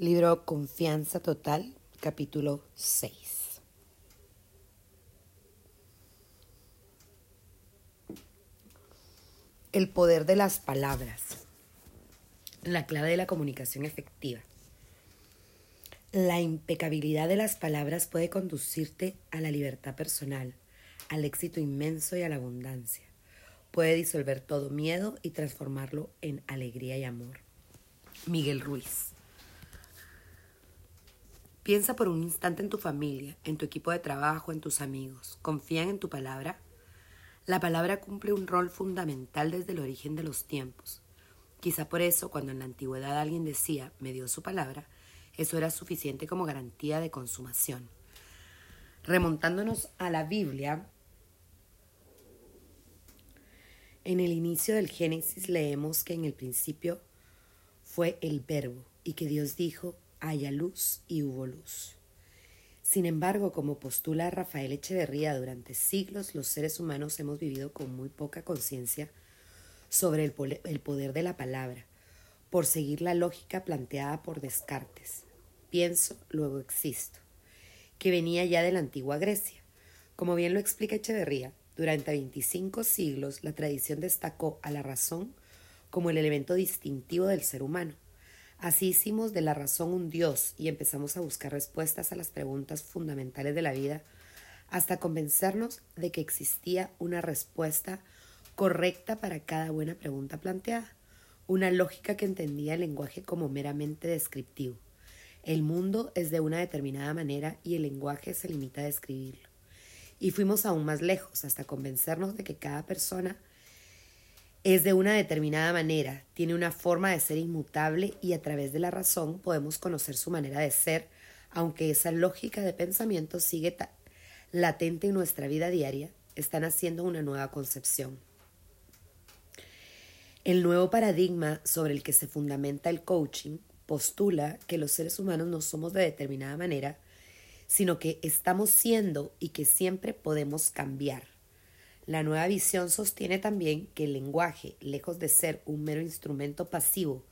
Libro Confianza Total, capítulo 6. El poder de las palabras. La clave de la comunicación efectiva. La impecabilidad de las palabras puede conducirte a la libertad personal, al éxito inmenso y a la abundancia. Puede disolver todo miedo y transformarlo en alegría y amor. Miguel Ruiz. Piensa por un instante en tu familia, en tu equipo de trabajo, en tus amigos. ¿Confían en tu palabra? La palabra cumple un rol fundamental desde el origen de los tiempos. Quizá por eso, cuando en la antigüedad alguien decía, me dio su palabra, eso era suficiente como garantía de consumación. Remontándonos a la Biblia, en el inicio del Génesis leemos que en el principio fue el verbo y que Dios dijo, haya luz y hubo luz. Sin embargo, como postula Rafael Echeverría, durante siglos los seres humanos hemos vivido con muy poca conciencia sobre el, poder de la palabra, por seguir la lógica planteada por Descartes. Pienso, luego existo, que venía ya de la antigua Grecia. Como bien lo explica Echeverría, durante 25 siglos la tradición destacó a la razón como el elemento distintivo del ser humano Así hicimos de la razón un Dios y empezamos a buscar respuestas a las preguntas fundamentales de la vida hasta convencernos de que existía una respuesta correcta para cada buena pregunta planteada, una lógica que entendía el lenguaje como meramente descriptivo. El mundo es de una determinada manera y el lenguaje se limita a describirlo. Y fuimos aún más lejos hasta convencernos de que cada persona es de una determinada manera, tiene una forma de ser inmutable y a través de la razón podemos conocer su manera de ser, aunque esa lógica de pensamiento sigue latente en nuestra vida diaria, están haciendo una nueva concepción. El nuevo paradigma sobre el que se fundamenta el coaching postula que los seres humanos no somos de determinada manera, sino que estamos siendo y que siempre podemos cambiar. La nueva visión sostiene también que el lenguaje, lejos de ser un mero instrumento pasivo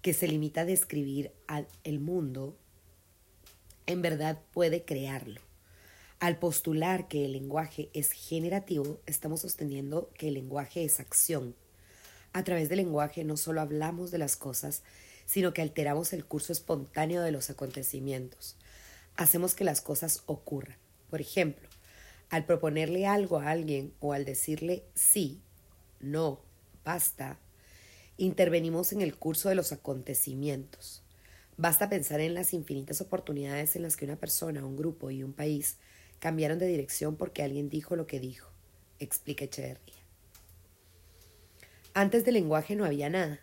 que se limita a describir el mundo, en verdad puede crearlo. Al postular que el lenguaje es generativo, estamos sosteniendo que el lenguaje es acción. A través del lenguaje no solo hablamos de las cosas, sino que alteramos el curso espontáneo de los acontecimientos. Hacemos que las cosas ocurran. Por ejemplo, al proponerle algo a alguien o al decirle sí, no, basta, intervenimos en el curso de los acontecimientos. Basta pensar en las infinitas oportunidades en las que una persona, un grupo y un país cambiaron de dirección porque alguien dijo lo que dijo, explica Echeverría. Antes del lenguaje no había nada.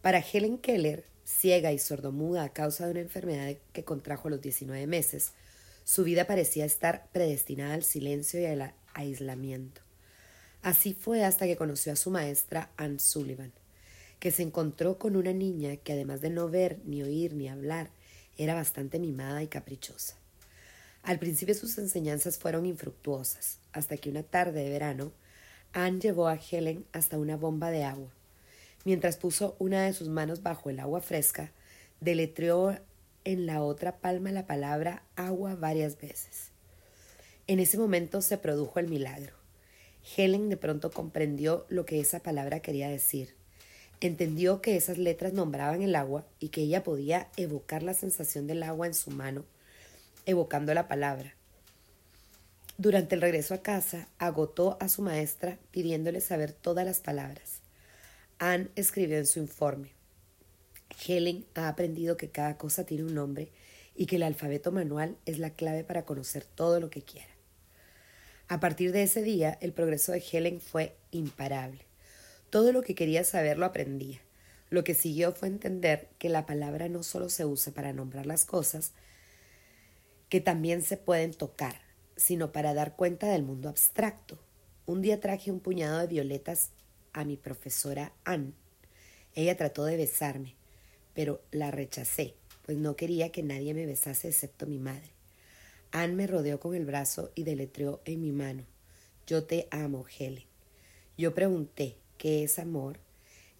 Para Helen Keller, ciega y sordomuda a causa de una enfermedad que contrajo a los 19 meses, su vida parecía estar predestinada al silencio y al aislamiento. Así fue hasta que conoció a su maestra Anne Sullivan, que se encontró con una niña que además de no ver, ni oír, ni hablar, era bastante mimada y caprichosa. Al principio sus enseñanzas fueron infructuosas, hasta que una tarde de verano, Anne llevó a Helen hasta una bomba de agua. Mientras puso una de sus manos bajo el agua fresca, deletreó en la otra palma la palabra agua varias veces. En ese momento se produjo el milagro. Helen de pronto comprendió lo que esa palabra quería decir. Entendió que esas letras nombraban el agua y que ella podía evocar la sensación del agua en su mano, evocando la palabra. Durante el regreso a casa, agotó a su maestra pidiéndole saber todas las palabras. Anne escribió en su informe. Helen ha aprendido que cada cosa tiene un nombre y que el alfabeto manual es la clave para conocer todo lo que quiera. A partir de ese día, el progreso de Helen fue imparable. Todo lo que quería saber lo aprendía. Lo que siguió fue entender que la palabra no solo se usa para nombrar las cosas, que también se pueden tocar, sino para dar cuenta del mundo abstracto. Un día traje un puñado de violetas a mi profesora Anne. Ella trató de besarme, pero la rechacé, pues no quería que nadie me besase excepto mi madre. Anne me rodeó con el brazo y deletreó en mi mano. Yo te amo, Helen. Yo pregunté, ¿qué es amor?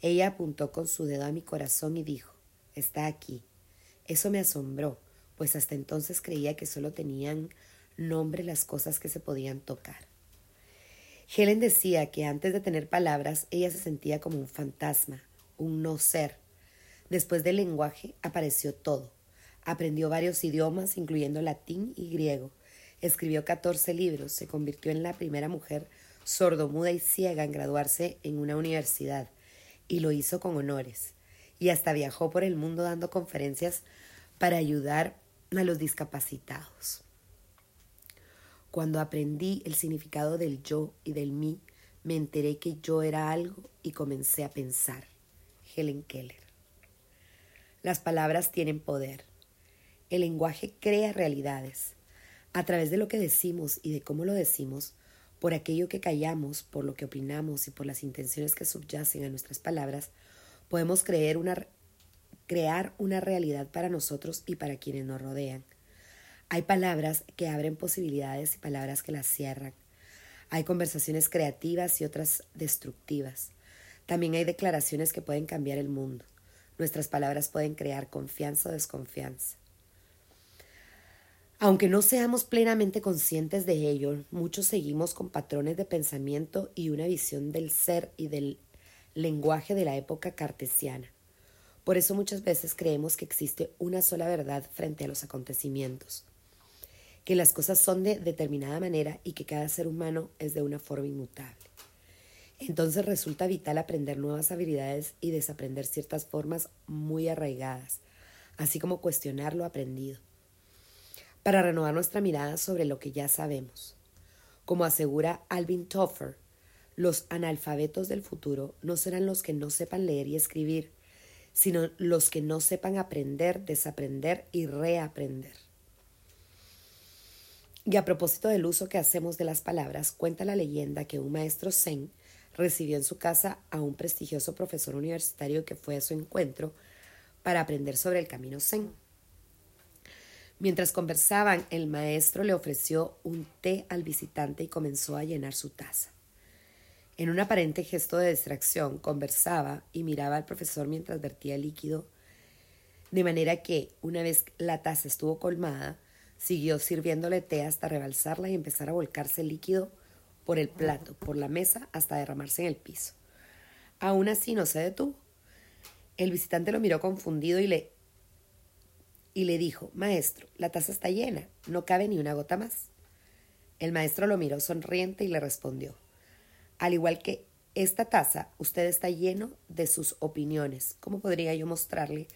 Ella apuntó con su dedo a mi corazón y dijo, está aquí. Eso me asombró, pues hasta entonces creía que solo tenían nombre las cosas que se podían tocar. Helen decía que antes de tener palabras ella se sentía como un fantasma, un no ser. Después del lenguaje apareció todo. Aprendió varios idiomas, incluyendo latín y griego. Escribió 14 libros, se convirtió en la primera mujer sordomuda y ciega en graduarse en una universidad, y lo hizo con honores. Y hasta viajó por el mundo dando conferencias para ayudar a los discapacitados. Cuando aprendí el significado del yo y del mí, me enteré que yo era algo y comencé a pensar. Helen Keller. Las palabras tienen poder. El lenguaje crea realidades. A través de lo que decimos y de cómo lo decimos, por aquello que callamos, por lo que opinamos y por las intenciones que subyacen a nuestras palabras, podemos crear una realidad para nosotros y para quienes nos rodean. Hay palabras que abren posibilidades y palabras que las cierran. Hay conversaciones creativas y otras destructivas. También hay declaraciones que pueden cambiar el mundo. Nuestras palabras pueden crear confianza o desconfianza. Aunque no seamos plenamente conscientes de ello, muchos seguimos con patrones de pensamiento y una visión del ser y del lenguaje de la época cartesiana. Por eso muchas veces creemos que existe una sola verdad frente a los acontecimientos, que las cosas son de determinada manera y que cada ser humano es de una forma inmutable. Entonces resulta vital aprender nuevas habilidades y desaprender ciertas formas muy arraigadas, así como cuestionar lo aprendido para renovar nuestra mirada sobre lo que ya sabemos. Como asegura Alvin Toffer, los analfabetos del futuro no serán los que no sepan leer y escribir, sino los que no sepan aprender, desaprender y reaprender. Y a propósito del uso que hacemos de las palabras, cuenta la leyenda que un maestro zen recibió en su casa a un prestigioso profesor universitario que fue a su encuentro para aprender sobre el camino zen. Mientras conversaban, el maestro le ofreció un té al visitante y comenzó a llenar su taza. En un aparente gesto de distracción, conversaba y miraba al profesor mientras vertía el líquido, de manera que, una vez la taza estuvo colmada, siguió sirviéndole té hasta rebalsarla y empezar a volcarse el líquido por el plato, por la mesa, hasta derramarse en el piso. Aún así no se detuvo. El visitante lo miró confundido y le y le dijo, Maestro, la taza está llena, no cabe ni una gota más. El maestro lo miró sonriente y le respondió, Al igual que esta taza, usted está lleno de sus opiniones. ¿Cómo podría yo mostrarle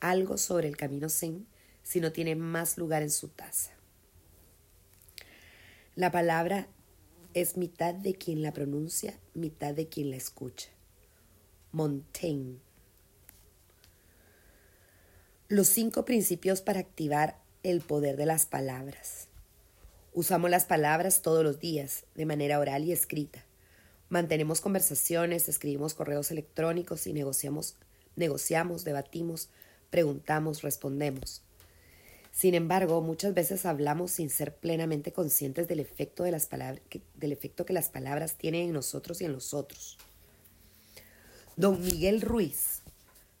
algo sobre el camino Zen si no tiene más lugar en su taza? La palabra es mitad de quien la pronuncia, mitad de quien la escucha. Montaigne. Los cinco principios para activar el poder de las palabras. Usamos las palabras todos los días, de manera oral y escrita. Mantenemos conversaciones, escribimos correos electrónicos y negociamos, negociamos, debatimos, preguntamos, respondemos. Sin embargo, muchas veces hablamos sin ser plenamente conscientes del efecto, de las palabras, del efecto que las palabras tienen en nosotros y en los otros. Don Miguel Ruiz,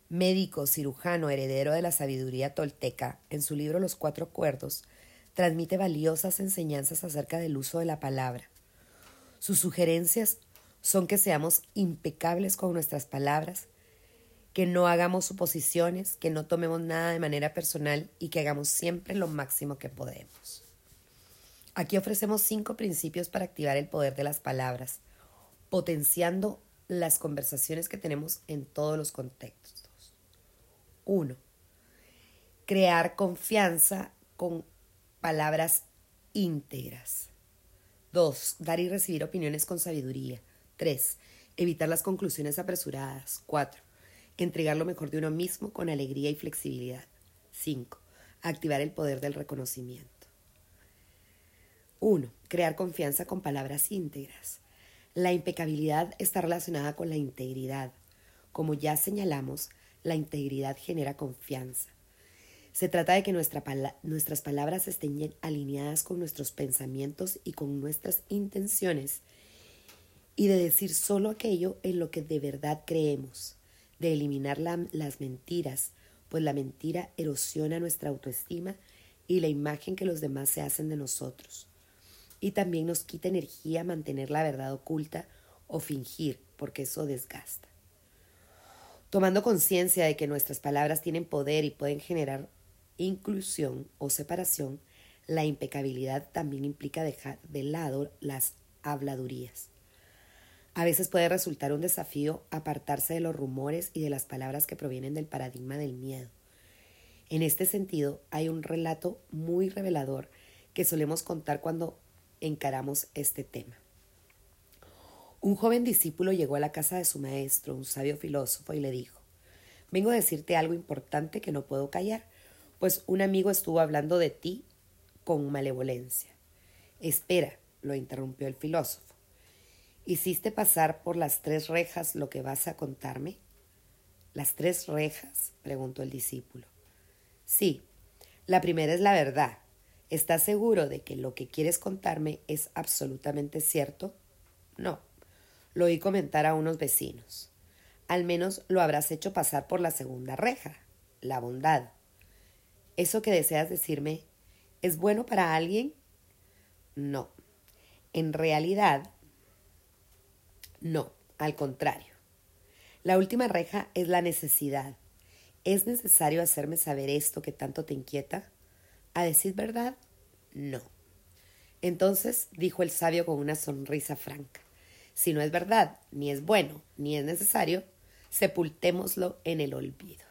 médico, cirujano, heredero de la sabiduría tolteca, en su libro Los Cuatro Cuerdos, transmite valiosas enseñanzas acerca del uso de la palabra. Sus sugerencias son que seamos impecables con nuestras palabras, que no hagamos suposiciones, que no tomemos nada de manera personal y que hagamos siempre lo máximo que podemos. Aquí ofrecemos cinco principios para activar el poder de las palabras, potenciando las conversaciones que tenemos en todos los contextos. 1. Crear confianza con palabras íntegras. 2. Dar y recibir opiniones con sabiduría. 3. Evitar las conclusiones apresuradas. 4. Entregar lo mejor de uno mismo con alegría y flexibilidad. 5. Activar el poder del reconocimiento. 1. Crear confianza con palabras íntegras. La impecabilidad está relacionada con la integridad. Como ya señalamos, la integridad genera confianza. Se trata de que nuestras palabras estén alineadas con nuestros pensamientos y con nuestras intenciones y de decir solo aquello en lo que de verdad creemos, de eliminar las mentiras, pues la mentira erosiona nuestra autoestima y la imagen que los demás se hacen de nosotros. Y también nos quita energía mantener la verdad oculta o fingir, porque eso desgasta. Tomando conciencia de que nuestras palabras tienen poder y pueden generar inclusión o separación, la impecabilidad también implica dejar de lado las habladurías. A veces puede resultar un desafío apartarse de los rumores y de las palabras que provienen del paradigma del miedo. En este sentido, hay un relato muy revelador que solemos contar cuando encaramos este tema. Un joven discípulo llegó a la casa de su maestro, un sabio filósofo, y le dijo, Vengo a decirte algo importante que no puedo callar, pues un amigo estuvo hablando de ti con malevolencia. Espera, lo interrumpió el filósofo. ¿Hiciste pasar por las tres rejas lo que vas a contarme? ¿Las tres rejas? preguntó el discípulo. Sí, la primera es la verdad. ¿Estás seguro de que lo que quieres contarme es absolutamente cierto? No. Lo oí comentar a unos vecinos. Al menos lo habrás hecho pasar por la segunda reja, la bondad. ¿Eso que deseas decirme es bueno para alguien? No. En realidad, no, al contrario. La última reja es la necesidad. ¿Es necesario hacerme saber esto que tanto te inquieta? ¿A decir verdad? No. Entonces dijo el sabio con una sonrisa franca. Si no es verdad, ni es bueno, ni es necesario, sepultémoslo en el olvido.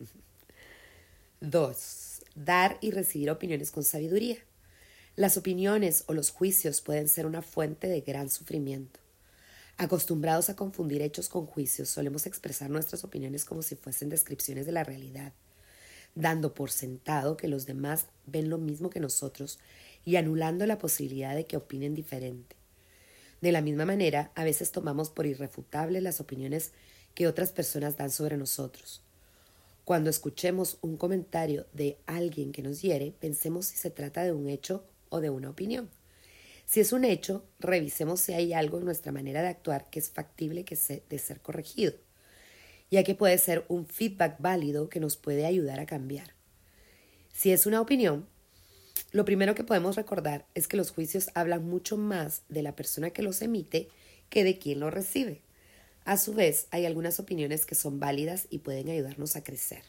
2. Dar y recibir opiniones con sabiduría. Las opiniones o los juicios pueden ser una fuente de gran sufrimiento. Acostumbrados a confundir hechos con juicios, solemos expresar nuestras opiniones como si fuesen descripciones de la realidad, dando por sentado que los demás ven lo mismo que nosotros y anulando la posibilidad de que opinen diferente. De la misma manera, a veces tomamos por irrefutables las opiniones que otras personas dan sobre nosotros. Cuando escuchemos un comentario de alguien que nos hiere, pensemos si se trata de un hecho o de una opinión. Si es un hecho, revisemos si hay algo en nuestra manera de actuar que es factible que de ser corregido, ya que puede ser un feedback válido que nos puede ayudar a cambiar. Si es una opinión, lo primero que podemos recordar es que los juicios hablan mucho más de la persona que los emite que de quien los recibe. A su vez, hay algunas opiniones que son válidas y pueden ayudarnos a crecer.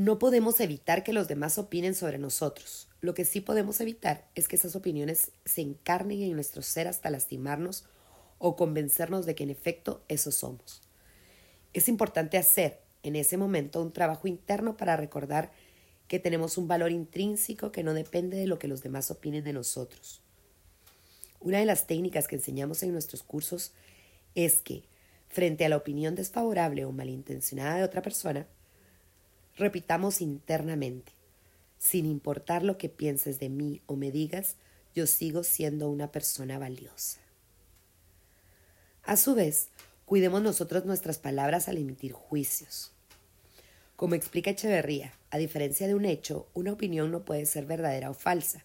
No podemos evitar que los demás opinen sobre nosotros. Lo que sí podemos evitar es que esas opiniones se encarnen en nuestro ser hasta lastimarnos o convencernos de que en efecto eso somos. Es importante hacer en ese momento un trabajo interno para recordar que tenemos un valor intrínseco que no depende de lo que los demás opinen de nosotros. Una de las técnicas que enseñamos en nuestros cursos es que, frente a la opinión desfavorable o malintencionada de otra persona, repitamos internamente, sin importar lo que pienses de mí o me digas, yo sigo siendo una persona valiosa. A su vez, cuidemos nosotros nuestras palabras al emitir juicios. Como explica Echeverría, a diferencia de un hecho, una opinión no puede ser verdadera o falsa,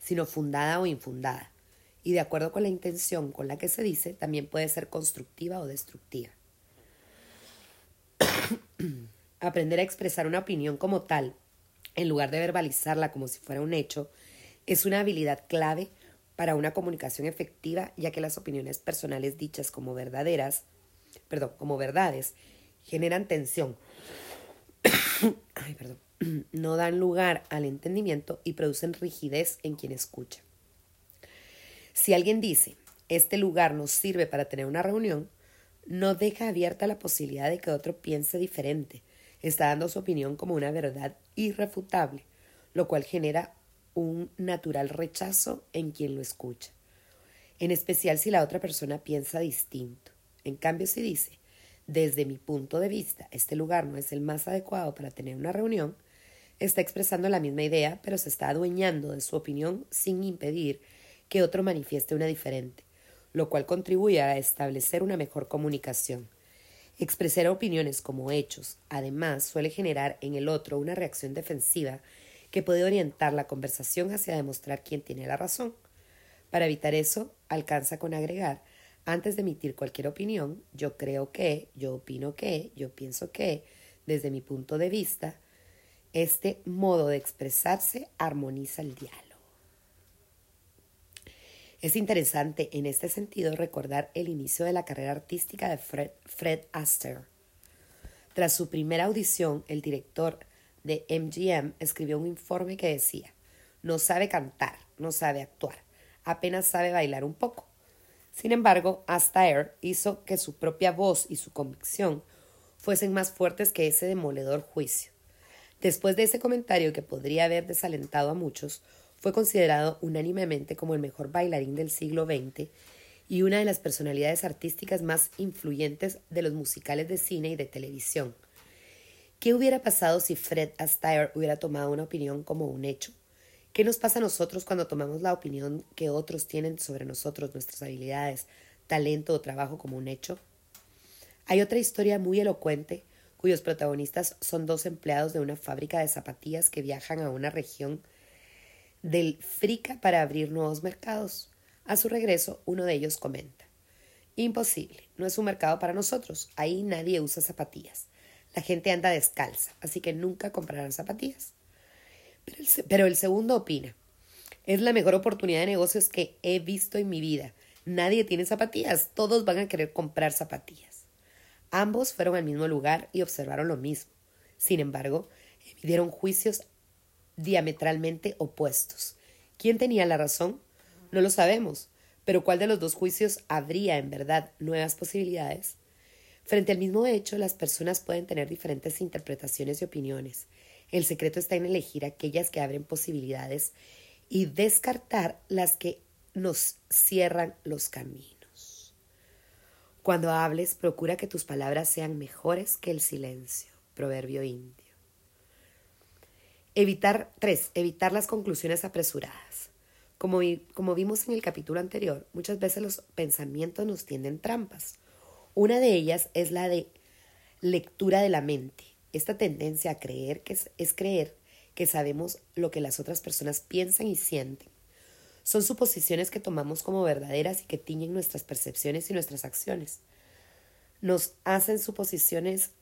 sino fundada o infundada, y de acuerdo con la intención con la que se dice, también puede ser constructiva o destructiva. Aprender a expresar una opinión como tal, en lugar de verbalizarla como si fuera un hecho, es una habilidad clave para una comunicación efectiva, ya que las opiniones personales dichas como verdaderas, perdón, como verdades, generan tensión, no dan lugar al entendimiento y producen rigidez en quien escucha. Si alguien dice, este lugar nos sirve para tener una reunión, no deja abierta la posibilidad de que otro piense diferente. Está dando su opinión como una verdad irrefutable, lo cual genera un natural rechazo en quien lo escucha, en especial si la otra persona piensa distinto. En cambio, si dice, desde mi punto de vista, este lugar no es el más adecuado para tener una reunión, está expresando la misma idea, pero se está adueñando de su opinión sin impedir que otro manifieste una diferente, lo cual contribuye a establecer una mejor comunicación. Expresar opiniones como hechos, además, suele generar en el otro una reacción defensiva que puede orientar la conversación hacia demostrar quién tiene la razón. Para evitar eso, alcanza con agregar Antes de emitir cualquier opinión, yo creo que, yo opino que, yo pienso que, desde mi punto de vista, este modo de expresarse armoniza el diálogo. Es interesante en este sentido recordar el inicio de la carrera artística de Fred, Astaire. Tras su primera audición, el director de MGM escribió un informe que decía, no sabe cantar, no sabe actuar, apenas sabe bailar un poco. Sin embargo, Astaire hizo que su propia voz y su convicción fuesen más fuertes que ese demoledor juicio. Después de ese comentario que podría haber desalentado a muchos, fue considerado unánimemente como el mejor bailarín del siglo XX y una de las personalidades artísticas más influyentes de los musicales de cine y de televisión. ¿Qué hubiera pasado si Fred Astaire hubiera tomado una opinión como un hecho? ¿Qué nos pasa a nosotros cuando tomamos la opinión que otros tienen sobre nosotros, nuestras habilidades, talento o trabajo como un hecho? Hay otra historia muy elocuente cuyos protagonistas son dos empleados de una fábrica de zapatillas que viajan a una región del Frica para abrir nuevos mercados. A su regreso, uno de ellos comenta, Imposible, no es un mercado para nosotros, ahí nadie usa zapatillas. La gente anda descalza, así que nunca comprarán zapatillas. Pero el, segundo opina, es la mejor oportunidad de negocios que he visto en mi vida. Nadie tiene zapatillas, todos van a querer comprar zapatillas. Ambos fueron al mismo lugar y observaron lo mismo. Sin embargo, emitieron juicios diametralmente opuestos. ¿Quién tenía la razón? No lo sabemos, pero ¿cuál de los dos juicios habría en verdad nuevas posibilidades? Frente al mismo hecho, las personas pueden tener diferentes interpretaciones y opiniones. El secreto está en elegir aquellas que abren posibilidades y descartar las que nos cierran los caminos. Cuando hables, procura que tus palabras sean mejores que el silencio. Proverbio indio. Evitar, tres, evitar las conclusiones apresuradas. Como, como vimos en el capítulo anterior, muchas veces los pensamientos nos tienden trampas. Una de ellas es la de lectura de la mente. Esta tendencia a creer que es, es creer que sabemos lo que las otras personas piensan y sienten. Son suposiciones que tomamos como verdaderas y que tiñen nuestras percepciones y nuestras acciones. Nos hacen suposiciones,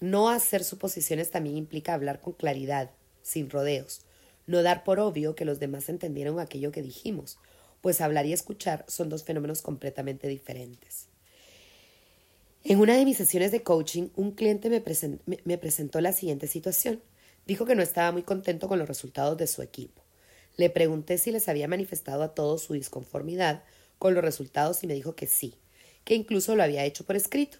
no hacer suposiciones también implica hablar con claridad, sin rodeos, no dar por obvio que los demás entendieron aquello que dijimos, pues hablar y escuchar son dos fenómenos completamente diferentes. En una de mis sesiones de coaching, un cliente me, presentó la siguiente situación. Dijo que no estaba muy contento con los resultados de su equipo. Le pregunté si les había manifestado a todos su disconformidad con los resultados y me dijo que sí, que incluso lo había hecho por escrito.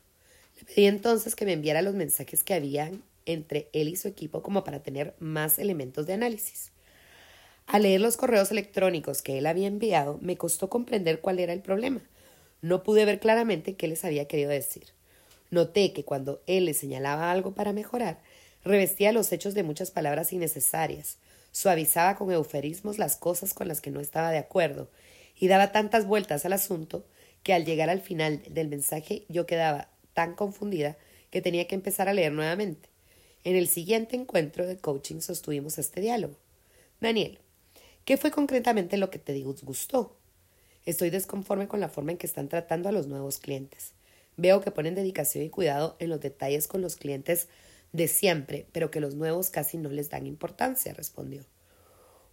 Le pedí entonces que me enviara los mensajes que habían entre él y su equipo como para tener más elementos de análisis. Al leer los correos electrónicos que él había enviado, me costó comprender cuál era el problema. No pude ver claramente qué les había querido decir. Noté que cuando él le señalaba algo para mejorar, revestía los hechos de muchas palabras innecesarias, suavizaba con eufemismos las cosas con las que no estaba de acuerdo, y daba tantas vueltas al asunto que al llegar al final del mensaje yo quedaba tan confundida que tenía que empezar a leer nuevamente. En el siguiente encuentro de coaching sostuvimos este diálogo. Daniel, ¿qué fue concretamente lo que te disgustó? Estoy desconforme con la forma en que están tratando a los nuevos clientes. Veo que ponen dedicación y cuidado en los detalles con los clientes de siempre, pero que los nuevos casi no les dan importancia, respondió.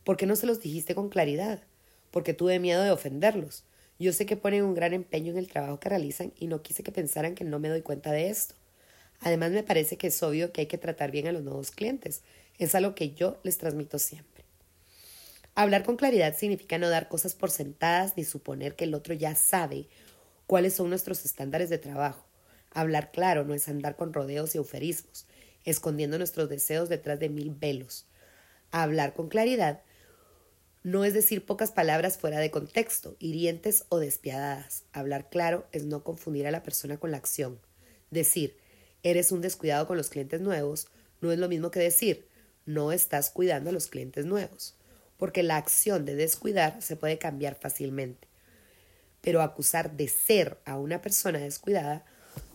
¿Por qué no se los dijiste con claridad? Porque tuve miedo de ofenderlos. Yo sé que ponen un gran empeño en el trabajo que realizan y no quise que pensaran que no me doy cuenta de esto. Además, me parece que es obvio que hay que tratar bien a los nuevos clientes. Es algo que yo les transmito siempre. Hablar con claridad significa no dar cosas por sentadas ni suponer que el otro ya sabe cuáles son nuestros estándares de trabajo. Hablar claro no es andar con rodeos y euferismos, escondiendo nuestros deseos detrás de mil velos. Hablar con claridad no es decir pocas palabras fuera de contexto, hirientes o despiadadas. Hablar claro es no confundir a la persona con la acción. Decir, eres un descuidado con los clientes nuevos, no es lo mismo que decir no estás cuidando a los clientes nuevos, porque la acción de descuidar se puede cambiar fácilmente. Pero acusar de ser a una persona descuidada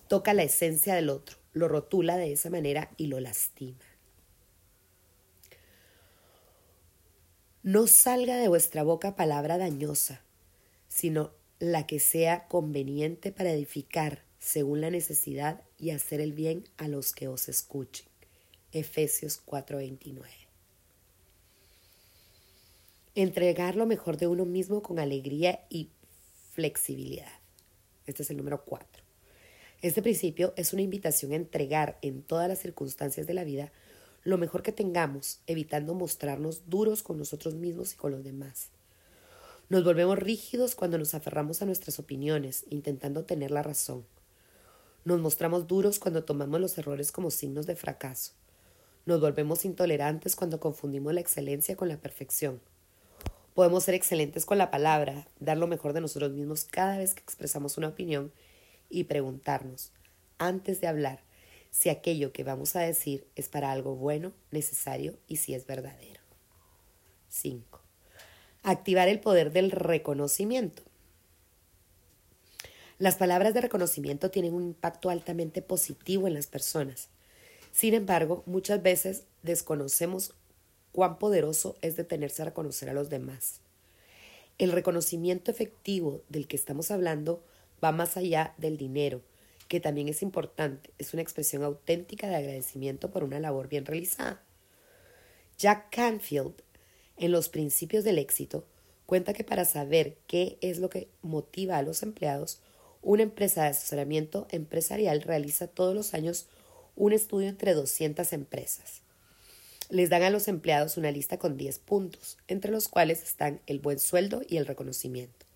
toca la esencia del otro, lo rotula de esa manera y lo lastima. No salga de vuestra boca palabra dañosa, sino la que sea conveniente para edificar según la necesidad y hacer el bien a los que os escuchen. Efesios 4:29. Entregar lo mejor de uno mismo con alegría y flexibilidad. Este es el número 4. Este principio es una invitación a entregar en todas las circunstancias de la vida lo mejor que tengamos, evitando mostrarnos duros con nosotros mismos y con los demás. Nos volvemos rígidos cuando nos aferramos a nuestras opiniones, intentando tener la razón. Nos mostramos duros cuando tomamos los errores como signos de fracaso. Nos volvemos intolerantes cuando confundimos la excelencia con la perfección. Podemos ser excelentes con la palabra, dar lo mejor de nosotros mismos cada vez que expresamos una opinión y preguntarnos, antes de hablar, si aquello que vamos a decir es para algo bueno, necesario y si es verdadero. 5. Activar el poder del reconocimiento. Las palabras de reconocimiento tienen un impacto altamente positivo en las personas. Sin embargo, muchas veces desconocemos cuán poderoso es detenerse a reconocer a los demás. El reconocimiento efectivo del que estamos hablando va más allá del dinero, que también es importante, es una expresión auténtica de agradecimiento por una labor bien realizada. Jack Canfield, en Los Principios del Éxito, cuenta que para saber qué es lo que motiva a los empleados, una empresa de asesoramiento empresarial realiza todos los años un estudio entre 200 empresas les dan a los empleados una lista con 10 puntos, entre los cuales están el buen sueldo y el reconocimiento.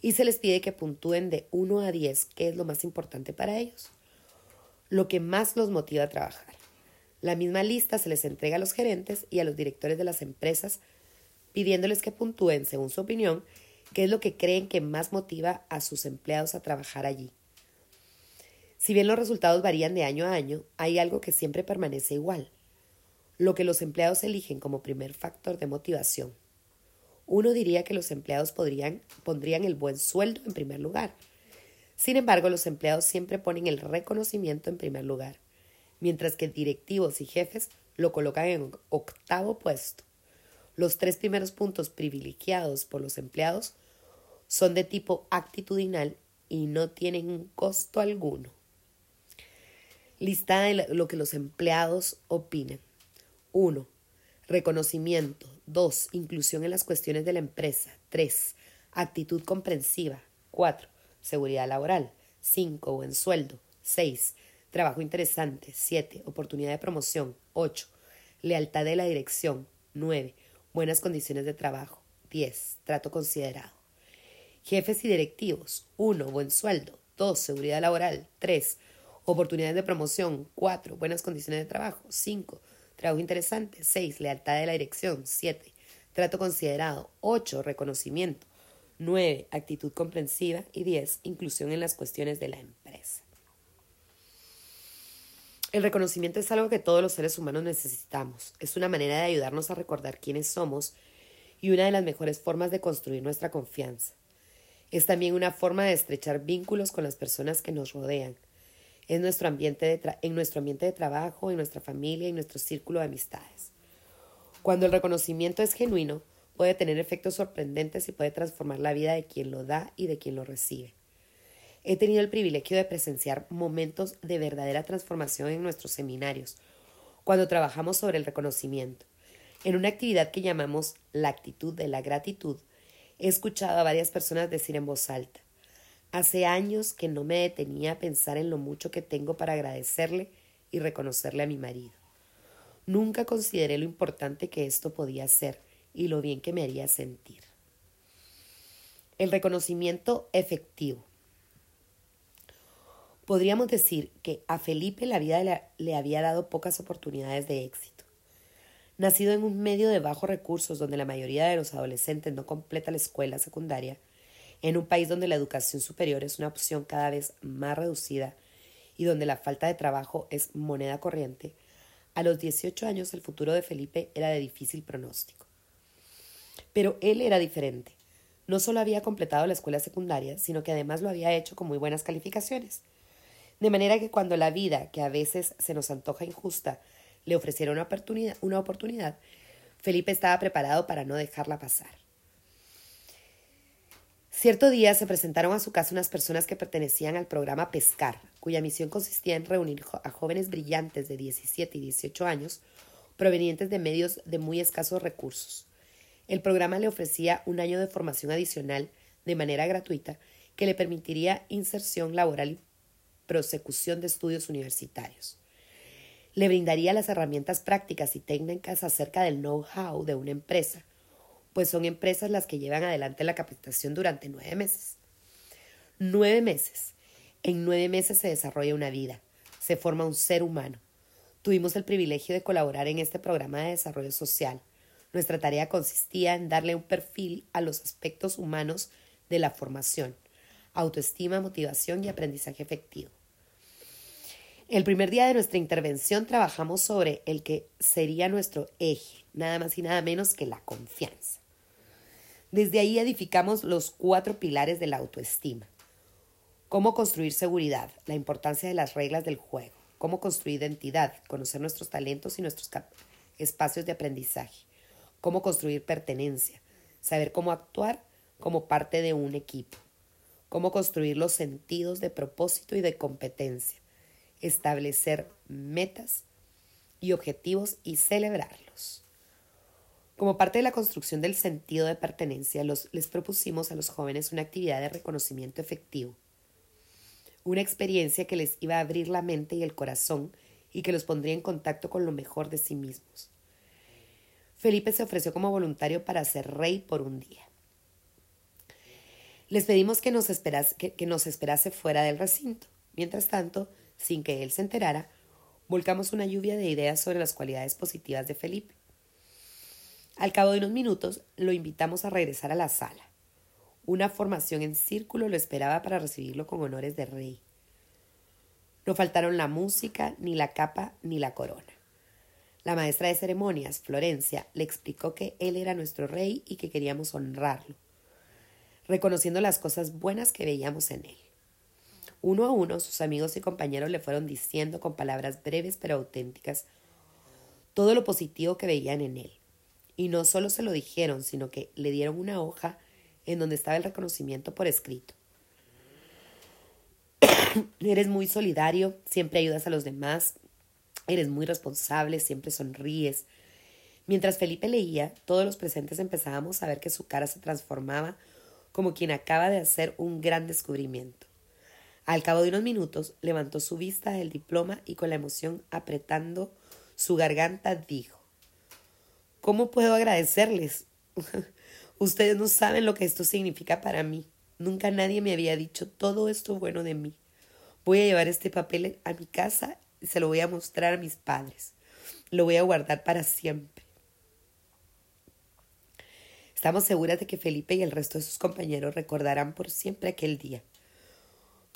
Y se les pide que puntúen de 1 a 10 qué es lo más importante para ellos, lo que más los motiva a trabajar. La misma lista se les entrega a los gerentes y a los directores de las empresas, pidiéndoles que puntúen, según su opinión, qué es lo que creen que más motiva a sus empleados a trabajar allí. Si bien los resultados varían de año a año, hay algo que siempre permanece igual lo que los empleados eligen como primer factor de motivación. Uno diría que los empleados podrían, pondrían el buen sueldo en primer lugar. Sin embargo, los empleados siempre ponen el reconocimiento en primer lugar, mientras que directivos y jefes lo colocan en octavo puesto. Los tres primeros puntos privilegiados por los empleados son de tipo actitudinal y no tienen costo alguno. Lista de lo que los empleados opinan. 1. Reconocimiento. 2. Inclusión en las cuestiones de la empresa. 3. Actitud comprensiva. 4. Seguridad laboral. 5. Buen sueldo. 6. Trabajo interesante. 7. Oportunidad de promoción. 8. Lealtad de la dirección. 9. Buenas condiciones de trabajo. 10. Trato considerado. Jefes y directivos. 1. Buen sueldo. 2. Seguridad laboral. 3. Oportunidades de promoción. 4. Buenas condiciones de trabajo. 5. Trabajo interesante. 6. Lealtad de la dirección. 7. Trato considerado. 8. Reconocimiento. 9. Actitud comprensiva. Y 10. Inclusión en las cuestiones de la empresa. El reconocimiento es algo que todos los seres humanos necesitamos. Es una manera de ayudarnos a recordar quiénes somos y una de las mejores formas de construir nuestra confianza. Es también una forma de estrechar vínculos con las personas que nos rodean en nuestro ambiente de, en trabajo, en nuestra familia y nuestro círculo de amistades. Cuando el reconocimiento es genuino, puede tener efectos sorprendentes y puede transformar la vida de quien lo da y de quien lo recibe. He tenido el privilegio de presenciar momentos de verdadera transformación en nuestros seminarios, cuando trabajamos sobre el reconocimiento. En una actividad que llamamos la actitud de la gratitud, he escuchado a varias personas decir en voz alta, Hace años que no me detenía a pensar en lo mucho que tengo para agradecerle y reconocerle a mi marido. Nunca consideré lo importante que esto podía ser y lo bien que me haría sentir. El reconocimiento efectivo. Podríamos decir que a Felipe la vida le había dado pocas oportunidades de éxito. Nacido en un medio de bajos recursos donde la mayoría de los adolescentes no completa la escuela secundaria, en un país donde la educación superior es una opción cada vez más reducida y donde la falta de trabajo es moneda corriente, a los 18 años el futuro de Felipe era de difícil pronóstico. Pero él era diferente. No solo había completado la escuela secundaria, sino que además lo había hecho con muy buenas calificaciones. De manera que cuando la vida, que a veces se nos antoja injusta, le ofreciera una oportunidad, una oportunidad Felipe estaba preparado para no dejarla pasar. Cierto día se presentaron a su casa unas personas que pertenecían al programa Pescar, cuya misión consistía en reunir a jóvenes brillantes de 17 y 18 años provenientes de medios de muy escasos recursos. El programa le ofrecía un año de formación adicional de manera gratuita que le permitiría inserción laboral prosecución de estudios universitarios. Le brindaría las herramientas prácticas y técnicas acerca del know-how de una empresa, pues son empresas las que llevan adelante la capacitación durante nueve meses. Nueve meses. En nueve meses se desarrolla una vida, se forma un ser humano. Tuvimos el privilegio de colaborar en este programa de desarrollo social. Nuestra tarea consistía en darle un perfil a los aspectos humanos de la formación, autoestima, motivación y aprendizaje efectivo. El primer día de nuestra intervención trabajamos sobre el que sería nuestro eje, nada más y nada menos que la confianza. Desde ahí edificamos los cuatro pilares de la autoestima. Cómo construir seguridad, la importancia de las reglas del juego, cómo construir identidad, conocer nuestros talentos y nuestros espacios de aprendizaje, cómo construir pertenencia, saber cómo actuar como parte de un equipo, cómo construir los sentidos de propósito y de competencia, establecer metas y objetivos y celebrarlos. Como parte de la construcción del sentido de pertenencia, les propusimos a los jóvenes una actividad de reconocimiento efectivo, una experiencia que les iba a abrir la mente y el corazón y que los pondría en contacto con lo mejor de sí mismos. Felipe se ofreció como voluntario para ser rey por un día. Les pedimos que nos, esperase, que nos esperase fuera del recinto. Mientras tanto, sin que él se enterara, volcamos una lluvia de ideas sobre las cualidades positivas de Felipe. Al cabo de unos minutos lo invitamos a regresar a la sala. Una formación en círculo lo esperaba para recibirlo con honores de rey. No faltaron la música, ni la capa, ni la corona. La maestra de ceremonias, Florencia, le explicó que él era nuestro rey y que queríamos honrarlo, reconociendo las cosas buenas que veíamos en él. Uno a uno, sus amigos y compañeros le fueron diciendo con palabras breves pero auténticas todo lo positivo que veían en él. Y no solo se lo dijeron, sino que le dieron una hoja en donde estaba el reconocimiento por escrito. eres muy solidario, siempre ayudas a los demás, eres muy responsable, siempre sonríes. Mientras Felipe leía, todos los presentes empezábamos a ver que su cara se transformaba como quien acaba de hacer un gran descubrimiento. Al cabo de unos minutos, levantó su vista del diploma y con la emoción apretando su garganta dijo ¿Cómo puedo agradecerles? Ustedes no saben lo que esto significa para mí. Nunca nadie me había dicho todo esto bueno de mí. Voy a llevar este papel a mi casa y se lo voy a mostrar a mis padres. Lo voy a guardar para siempre. Estamos seguras de que Felipe y el resto de sus compañeros recordarán por siempre aquel día.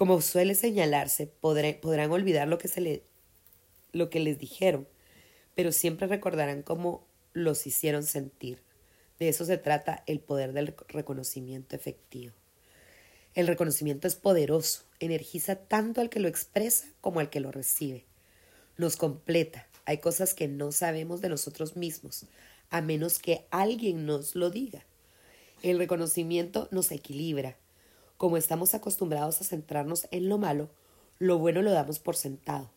Como suele señalarse, podrán olvidar lo que, se lo que les dijeron, pero siempre recordarán cómo los hicieron sentir. De eso se trata el poder del reconocimiento efectivo. El reconocimiento es poderoso, energiza tanto al que lo expresa como al que lo recibe. Nos completa. Hay cosas que no sabemos de nosotros mismos, a menos que alguien nos lo diga. El reconocimiento nos equilibra. Como estamos acostumbrados a centrarnos en lo malo, lo bueno lo damos por sentado.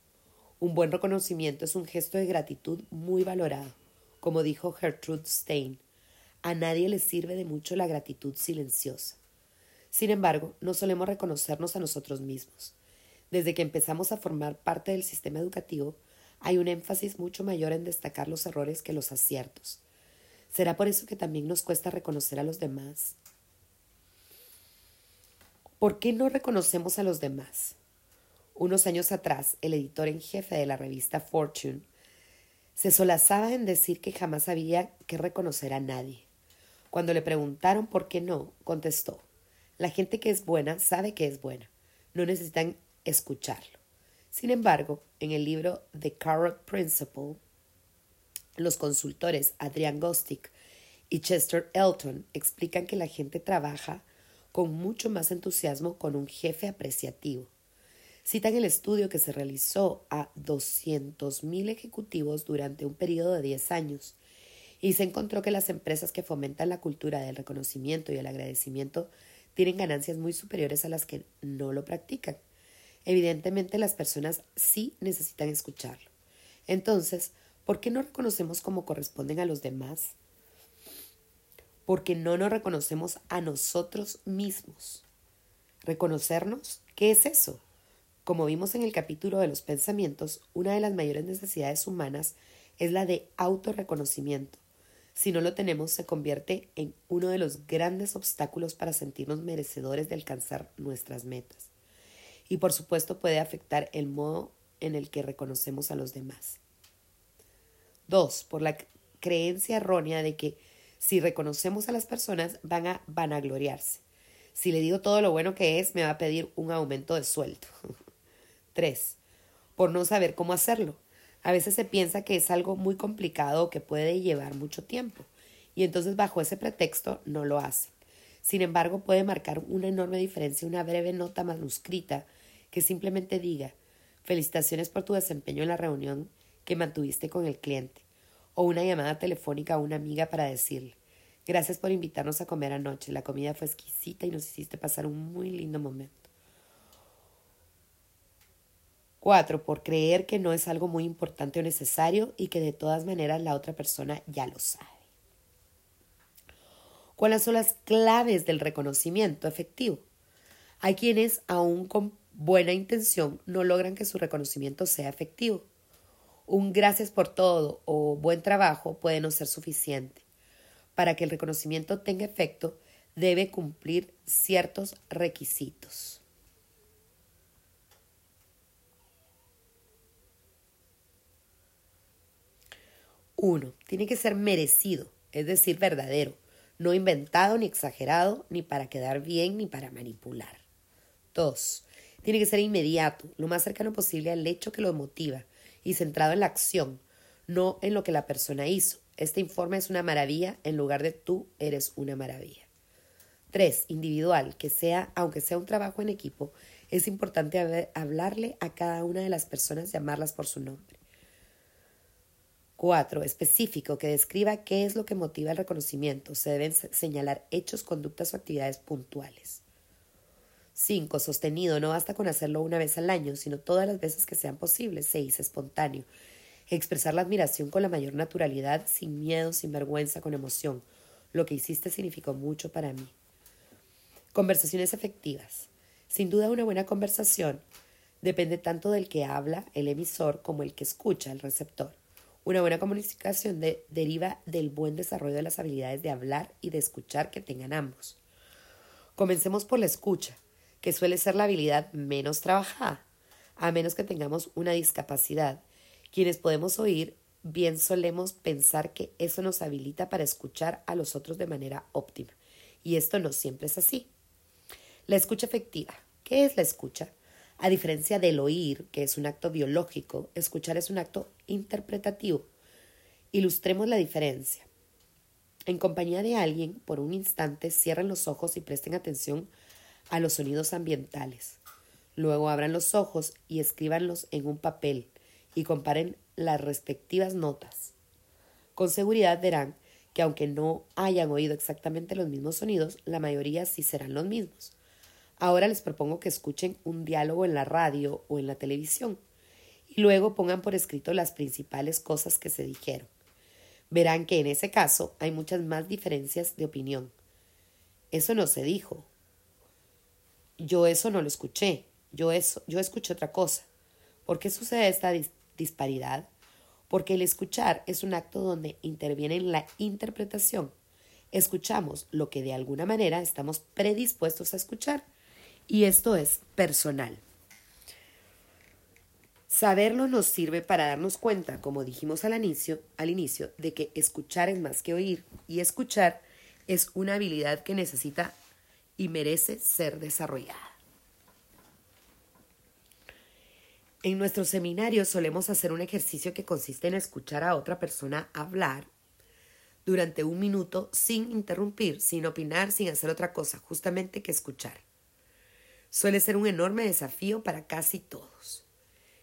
Un buen reconocimiento es un gesto de gratitud muy valorado. Como dijo Gertrude Stein, a nadie le sirve de mucho la gratitud silenciosa. Sin embargo, no solemos reconocernos a nosotros mismos. Desde que empezamos a formar parte del sistema educativo, hay un énfasis mucho mayor en destacar los errores que los aciertos. ¿Será por eso que también nos cuesta reconocer a los demás? ¿Por qué no reconocemos a los demás? Unos años atrás, el editor en jefe de la revista Fortune se solazaba en decir que jamás había que reconocer a nadie. Cuando le preguntaron por qué no, contestó, la gente que es buena sabe que es buena, no necesitan escucharlo. Sin embargo, en el libro The Carrot Principle, los consultores Adrian Gostick y Chester Elton explican que la gente trabaja con mucho más entusiasmo con un jefe apreciativo citan el estudio que se realizó a 200.000 ejecutivos durante un periodo de 10 años y se encontró que las empresas que fomentan la cultura del reconocimiento y el agradecimiento tienen ganancias muy superiores a las que no lo practican. Evidentemente las personas sí necesitan escucharlo. Entonces, ¿por qué no reconocemos como corresponden a los demás? Porque no nos reconocemos a nosotros mismos. ¿Reconocernos? ¿Qué es eso? Como vimos en el capítulo de los pensamientos, una de las mayores necesidades humanas es la de autorreconocimiento. Si no lo tenemos, se convierte en uno de los grandes obstáculos para sentirnos merecedores de alcanzar nuestras metas. Y por supuesto puede afectar el modo en el que reconocemos a los demás. Dos, por la creencia errónea de que si reconocemos a las personas van a vanagloriarse. Si le digo todo lo bueno que es, me va a pedir un aumento de sueldo. 3. Por no saber cómo hacerlo. A veces se piensa que es algo muy complicado o que puede llevar mucho tiempo, y entonces bajo ese pretexto no lo hacen. Sin embargo, puede marcar una enorme diferencia una breve nota manuscrita que simplemente diga felicitaciones por tu desempeño en la reunión que mantuviste con el cliente, o una llamada telefónica a una amiga para decirle gracias por invitarnos a comer anoche, la comida fue exquisita y nos hiciste pasar un muy lindo momento. 4. Por creer que no es algo muy importante o necesario y que de todas maneras la otra persona ya lo sabe. ¿Cuáles son las claves del reconocimiento efectivo? Hay quienes, aún con buena intención, no logran que su reconocimiento sea efectivo. Un gracias por todo o buen trabajo puede no ser suficiente. Para que el reconocimiento tenga efecto, debe cumplir ciertos requisitos. Uno, tiene que ser merecido, es decir, verdadero, no inventado ni exagerado, ni para quedar bien ni para manipular. Dos, tiene que ser inmediato, lo más cercano posible al hecho que lo motiva y centrado en la acción, no en lo que la persona hizo. Este informe es una maravilla en lugar de tú eres una maravilla. Tres, individual, que sea, aunque sea un trabajo en equipo, es importante hablarle a cada una de las personas, llamarlas por su nombre. 4. Específico, que describa qué es lo que motiva el reconocimiento. Se deben señalar hechos, conductas o actividades puntuales. 5. Sostenido. No basta con hacerlo una vez al año, sino todas las veces que sean posibles. 6. Espontáneo. Expresar la admiración con la mayor naturalidad, sin miedo, sin vergüenza, con emoción. Lo que hiciste significó mucho para mí. Conversaciones efectivas. Sin duda una buena conversación depende tanto del que habla, el emisor, como el que escucha, el receptor. Una buena comunicación deriva del buen desarrollo de las habilidades de hablar y de escuchar que tengan ambos. Comencemos por la escucha, que suele ser la habilidad menos trabajada, a menos que tengamos una discapacidad. Quienes podemos oír bien solemos pensar que eso nos habilita para escuchar a los otros de manera óptima, y esto no siempre es así. La escucha efectiva. ¿Qué es la escucha? A diferencia del oír, que es un acto biológico, escuchar es un acto interpretativo. Ilustremos la diferencia. En compañía de alguien, por un instante, cierren los ojos y presten atención a los sonidos ambientales. Luego abran los ojos y escríbanlos en un papel y comparen las respectivas notas. Con seguridad verán que aunque no hayan oído exactamente los mismos sonidos, la mayoría sí serán los mismos. Ahora les propongo que escuchen un diálogo en la radio o en la televisión y luego pongan por escrito las principales cosas que se dijeron. Verán que en ese caso hay muchas más diferencias de opinión. Eso no se dijo. Yo eso no lo escuché. Yo eso, yo escuché otra cosa. ¿Por qué sucede esta disparidad? Porque el escuchar es un acto donde interviene la interpretación. Escuchamos lo que de alguna manera estamos predispuestos a escuchar y esto es personal. Saberlo nos sirve para darnos cuenta, como dijimos al inicio, al inicio, de que escuchar es más que oír y escuchar es una habilidad que necesita y merece ser desarrollada. En nuestros seminarios solemos hacer un ejercicio que consiste en escuchar a otra persona hablar durante un minuto sin interrumpir, sin opinar, sin hacer otra cosa, justamente que escuchar suele ser un enorme desafío para casi todos.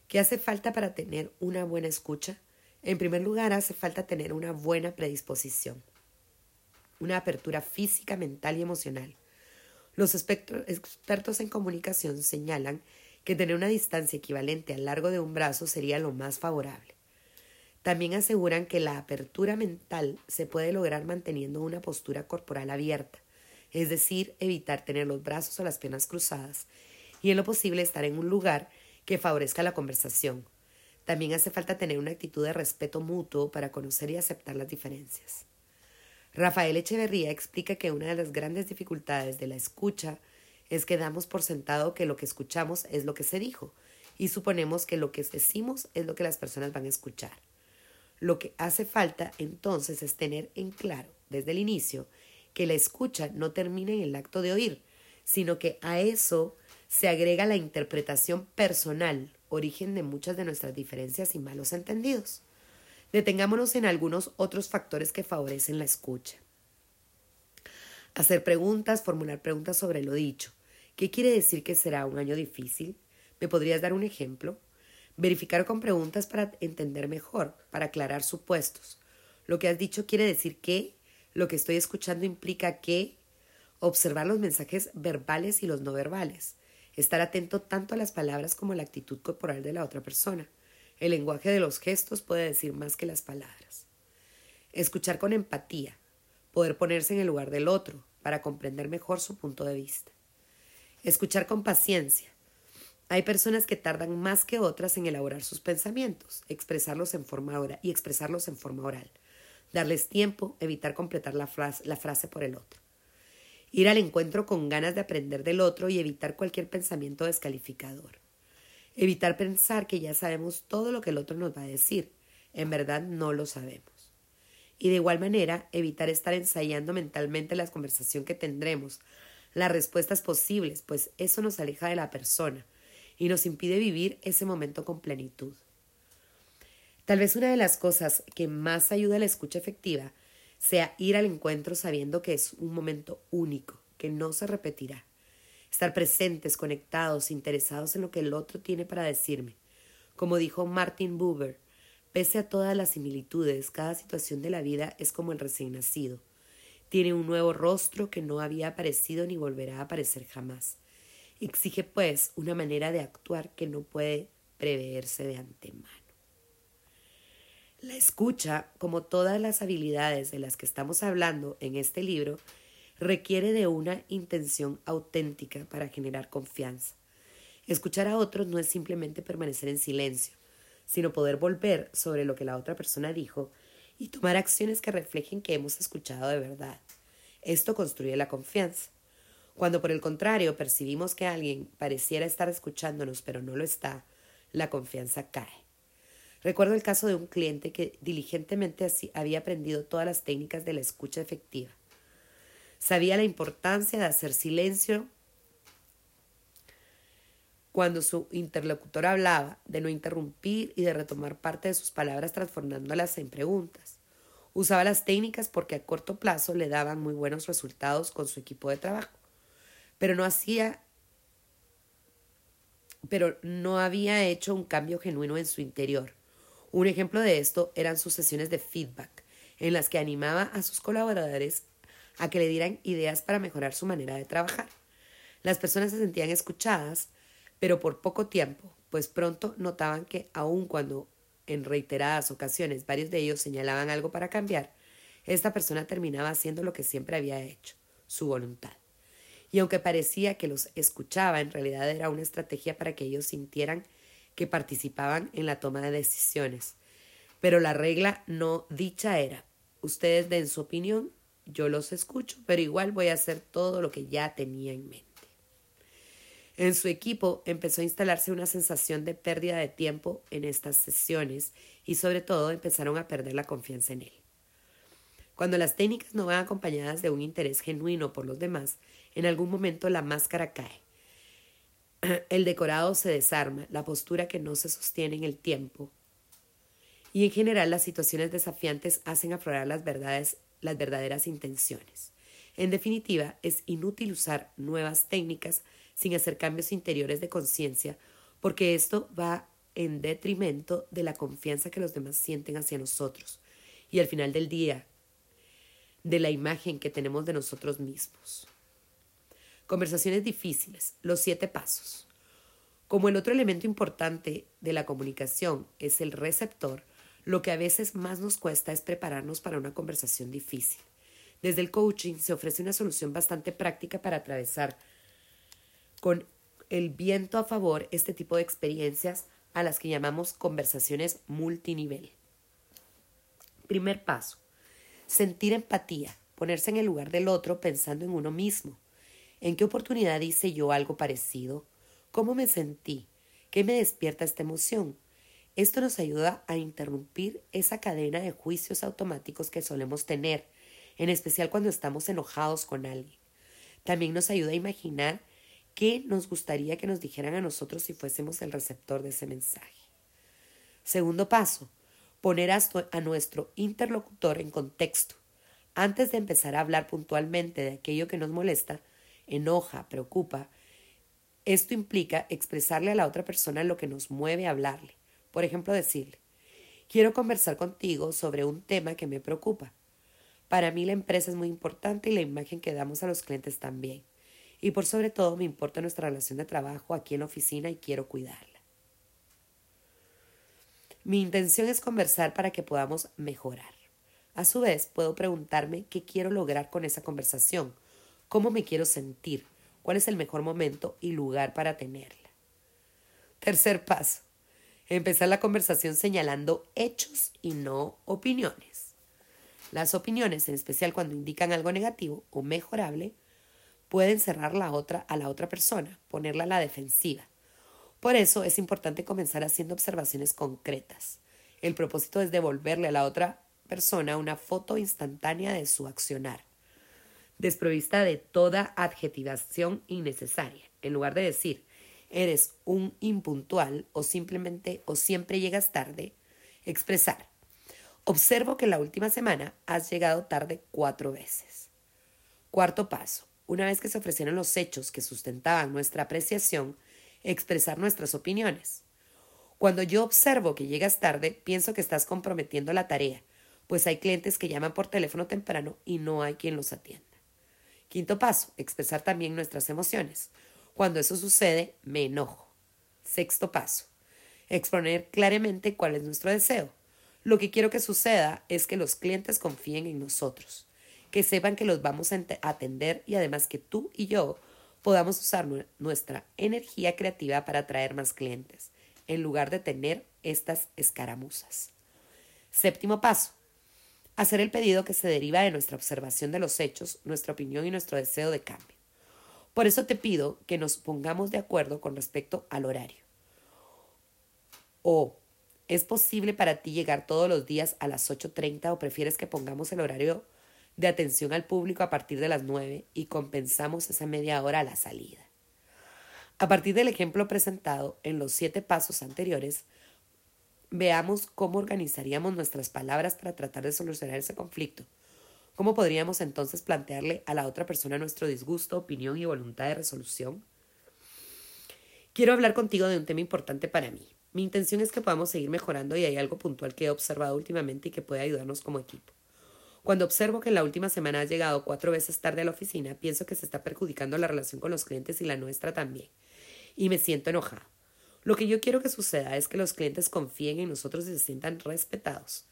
¿Qué hace falta para tener una buena escucha? En primer lugar, hace falta tener una buena predisposición, una apertura física, mental y emocional. Los expertos en comunicación señalan que tener una distancia equivalente al largo de un brazo sería lo más favorable. También aseguran que la apertura mental se puede lograr manteniendo una postura corporal abierta, es decir, evitar tener los brazos o las piernas cruzadas y en lo posible estar en un lugar que favorezca la conversación. También hace falta tener una actitud de respeto mutuo para conocer y aceptar las diferencias. Rafael Echeverría explica que una de las grandes dificultades de la escucha es que damos por sentado que lo que escuchamos es lo que se dijo y suponemos que lo que decimos es lo que las personas van a escuchar. Lo que hace falta entonces es tener en claro desde el inicio que la escucha no termina en el acto de oír, sino que a eso se agrega la interpretación personal, origen de muchas de nuestras diferencias y malos entendidos. Detengámonos en algunos otros factores que favorecen la escucha. Hacer preguntas, formular preguntas sobre lo dicho. ¿Qué quiere decir que será un año difícil? ¿Me podrías dar un ejemplo? Verificar con preguntas para entender mejor, para aclarar supuestos. Lo que has dicho quiere decir que, lo que estoy escuchando implica que, observar los mensajes verbales y los no verbales, estar atento tanto a las palabras como a la actitud corporal de la otra persona. El lenguaje de los gestos puede decir más que las palabras. Escuchar con empatía, poder ponerse en el lugar del otro para comprender mejor su punto de vista. Escuchar con paciencia. Hay personas que tardan más que otras en elaborar sus pensamientos, expresarlos en forma oral y expresarlos en forma oral. Darles tiempo, evitar completar la frase, la frase por el otro. Ir al encuentro con ganas de aprender del otro y evitar cualquier pensamiento descalificador. Evitar pensar que ya sabemos todo lo que el otro nos va a decir. En verdad no lo sabemos. Y de igual manera, evitar estar ensayando mentalmente la conversación que tendremos, las respuestas posibles, pues eso nos aleja de la persona y nos impide vivir ese momento con plenitud. Tal vez una de las cosas que más ayuda a la escucha efectiva sea ir al encuentro sabiendo que es un momento único, que no se repetirá estar presentes, conectados, interesados en lo que el otro tiene para decirme. Como dijo Martin Buber, pese a todas las similitudes, cada situación de la vida es como el recién nacido. Tiene un nuevo rostro que no había aparecido ni volverá a aparecer jamás. Exige, pues, una manera de actuar que no puede preverse de antemano. La escucha, como todas las habilidades de las que estamos hablando en este libro, requiere de una intención auténtica para generar confianza. Escuchar a otros no es simplemente permanecer en silencio, sino poder volver sobre lo que la otra persona dijo y tomar acciones que reflejen que hemos escuchado de verdad. Esto construye la confianza. Cuando por el contrario percibimos que alguien pareciera estar escuchándonos pero no lo está, la confianza cae. Recuerdo el caso de un cliente que diligentemente había aprendido todas las técnicas de la escucha efectiva Sabía la importancia de hacer silencio cuando su interlocutor hablaba, de no interrumpir y de retomar parte de sus palabras transformándolas en preguntas. Usaba las técnicas porque a corto plazo le daban muy buenos resultados con su equipo de trabajo, pero no hacía pero no había hecho un cambio genuino en su interior. Un ejemplo de esto eran sus sesiones de feedback, en las que animaba a sus colaboradores a que le dieran ideas para mejorar su manera de trabajar. Las personas se sentían escuchadas, pero por poco tiempo, pues pronto notaban que aun cuando en reiteradas ocasiones varios de ellos señalaban algo para cambiar, esta persona terminaba haciendo lo que siempre había hecho, su voluntad. Y aunque parecía que los escuchaba, en realidad era una estrategia para que ellos sintieran que participaban en la toma de decisiones. Pero la regla no dicha era, ustedes den su opinión yo los escucho, pero igual voy a hacer todo lo que ya tenía en mente. En su equipo empezó a instalarse una sensación de pérdida de tiempo en estas sesiones y sobre todo empezaron a perder la confianza en él. Cuando las técnicas no van acompañadas de un interés genuino por los demás, en algún momento la máscara cae. El decorado se desarma, la postura que no se sostiene en el tiempo. Y en general las situaciones desafiantes hacen aflorar las verdades las verdaderas intenciones. En definitiva, es inútil usar nuevas técnicas sin hacer cambios interiores de conciencia, porque esto va en detrimento de la confianza que los demás sienten hacia nosotros y al final del día, de la imagen que tenemos de nosotros mismos. Conversaciones difíciles, los siete pasos. Como el otro elemento importante de la comunicación es el receptor, lo que a veces más nos cuesta es prepararnos para una conversación difícil. Desde el coaching se ofrece una solución bastante práctica para atravesar con el viento a favor este tipo de experiencias a las que llamamos conversaciones multinivel. Primer paso. Sentir empatía, ponerse en el lugar del otro pensando en uno mismo. ¿En qué oportunidad hice yo algo parecido? ¿Cómo me sentí? ¿Qué me despierta esta emoción? Esto nos ayuda a interrumpir esa cadena de juicios automáticos que solemos tener en especial cuando estamos enojados con alguien. También nos ayuda a imaginar qué nos gustaría que nos dijeran a nosotros si fuésemos el receptor de ese mensaje. Segundo paso, poner a, nuestro interlocutor en contexto. Antes de empezar a hablar puntualmente de aquello que nos molesta, enoja, preocupa, esto implica expresarle a la otra persona lo que nos mueve a hablarle. Por ejemplo, decirle, quiero conversar contigo sobre un tema que me preocupa. Para mí la empresa es muy importante y la imagen que damos a los clientes también. Y por sobre todo me importa nuestra relación de trabajo aquí en la oficina y quiero cuidarla. Mi intención es conversar para que podamos mejorar. A su vez, puedo preguntarme qué quiero lograr con esa conversación, cómo me quiero sentir, cuál es el mejor momento y lugar para tenerla. Tercer paso. Empezar la conversación señalando hechos y no opiniones. Las opiniones, en especial cuando indican algo negativo o mejorable, pueden cerrar la otra a la otra persona, ponerla a la defensiva. Por eso es importante comenzar haciendo observaciones concretas. El propósito es devolverle a la otra persona una foto instantánea de su accionar, desprovista de toda adjetivación innecesaria. En lugar de decir, eres un impuntual o simplemente o siempre llegas tarde, expresar, Observo que la última semana has llegado tarde cuatro veces. Cuarto paso. Una vez que se ofrecieron los hechos que sustentaban nuestra apreciación, expresar nuestras opiniones. Cuando yo observo que llegas tarde, pienso que estás comprometiendo la tarea, pues hay clientes que llaman por teléfono temprano y no hay quien los atienda. Quinto paso, expresar también nuestras emociones. Cuando eso sucede, me enojo. Sexto paso, exponer claramente cuál es nuestro deseo. Lo que quiero que suceda es que los clientes confíen en nosotros, que sepan que los vamos a atender y además que tú y yo podamos usar nuestra energía creativa para atraer más clientes, en lugar de tener estas escaramuzas. Séptimo paso. Hacer el pedido que se deriva de nuestra observación de los hechos, nuestra opinión y nuestro deseo de cambio. Por eso te pido que nos pongamos de acuerdo con respecto al horario. O ¿Es posible para ti llegar todos los días a las 8.30 o prefieres que pongamos el horario de atención al público a partir de las 9 y compensamos esa media hora a la salida? A partir del ejemplo presentado en los siete pasos anteriores, veamos cómo organizaríamos nuestras palabras para tratar de solucionar ese conflicto. ¿Cómo podríamos entonces plantearle a la otra persona nuestro disgusto, opinión y voluntad de resolución? Quiero hablar contigo de un tema importante para mí, mi intención es que podamos seguir mejorando y hay algo puntual que he observado últimamente y que puede ayudarnos como equipo. Cuando observo que en la última semana has llegado cuatro veces tarde a la oficina, pienso que se está perjudicando la relación con los clientes y la nuestra también. Y me siento enojado. Lo que yo quiero que suceda es que los clientes confíen en nosotros y se sientan respetados.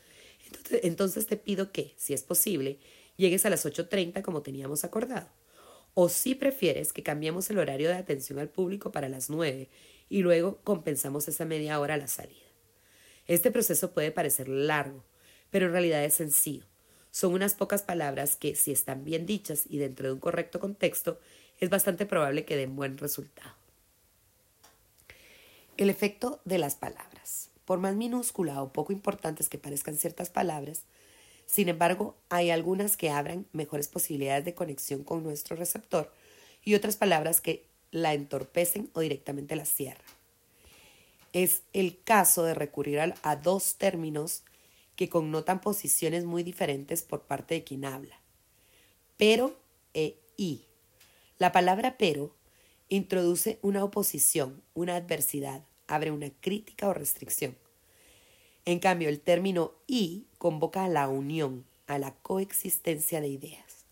Entonces, te pido que, si es posible, llegues a las 8.30 como teníamos acordado. O si prefieres que cambiemos el horario de atención al público para las 9 y luego compensamos esa media hora a la salida. Este proceso puede parecer largo, pero en realidad es sencillo. Son unas pocas palabras que, si están bien dichas y dentro de un correcto contexto, es bastante probable que den buen resultado. El efecto de las palabras. Por más minúscula o poco importantes que parezcan ciertas palabras, sin embargo, hay algunas que abran mejores posibilidades de conexión con nuestro receptor y otras palabras que la entorpecen o directamente la cierran. Es el caso de recurrir a, dos términos que connotan posiciones muy diferentes por parte de quien habla. Pero e y. La palabra pero introduce una oposición, una adversidad, abre una crítica o restricción. En cambio, el término y convoca a la unión, a la coexistencia de ideas,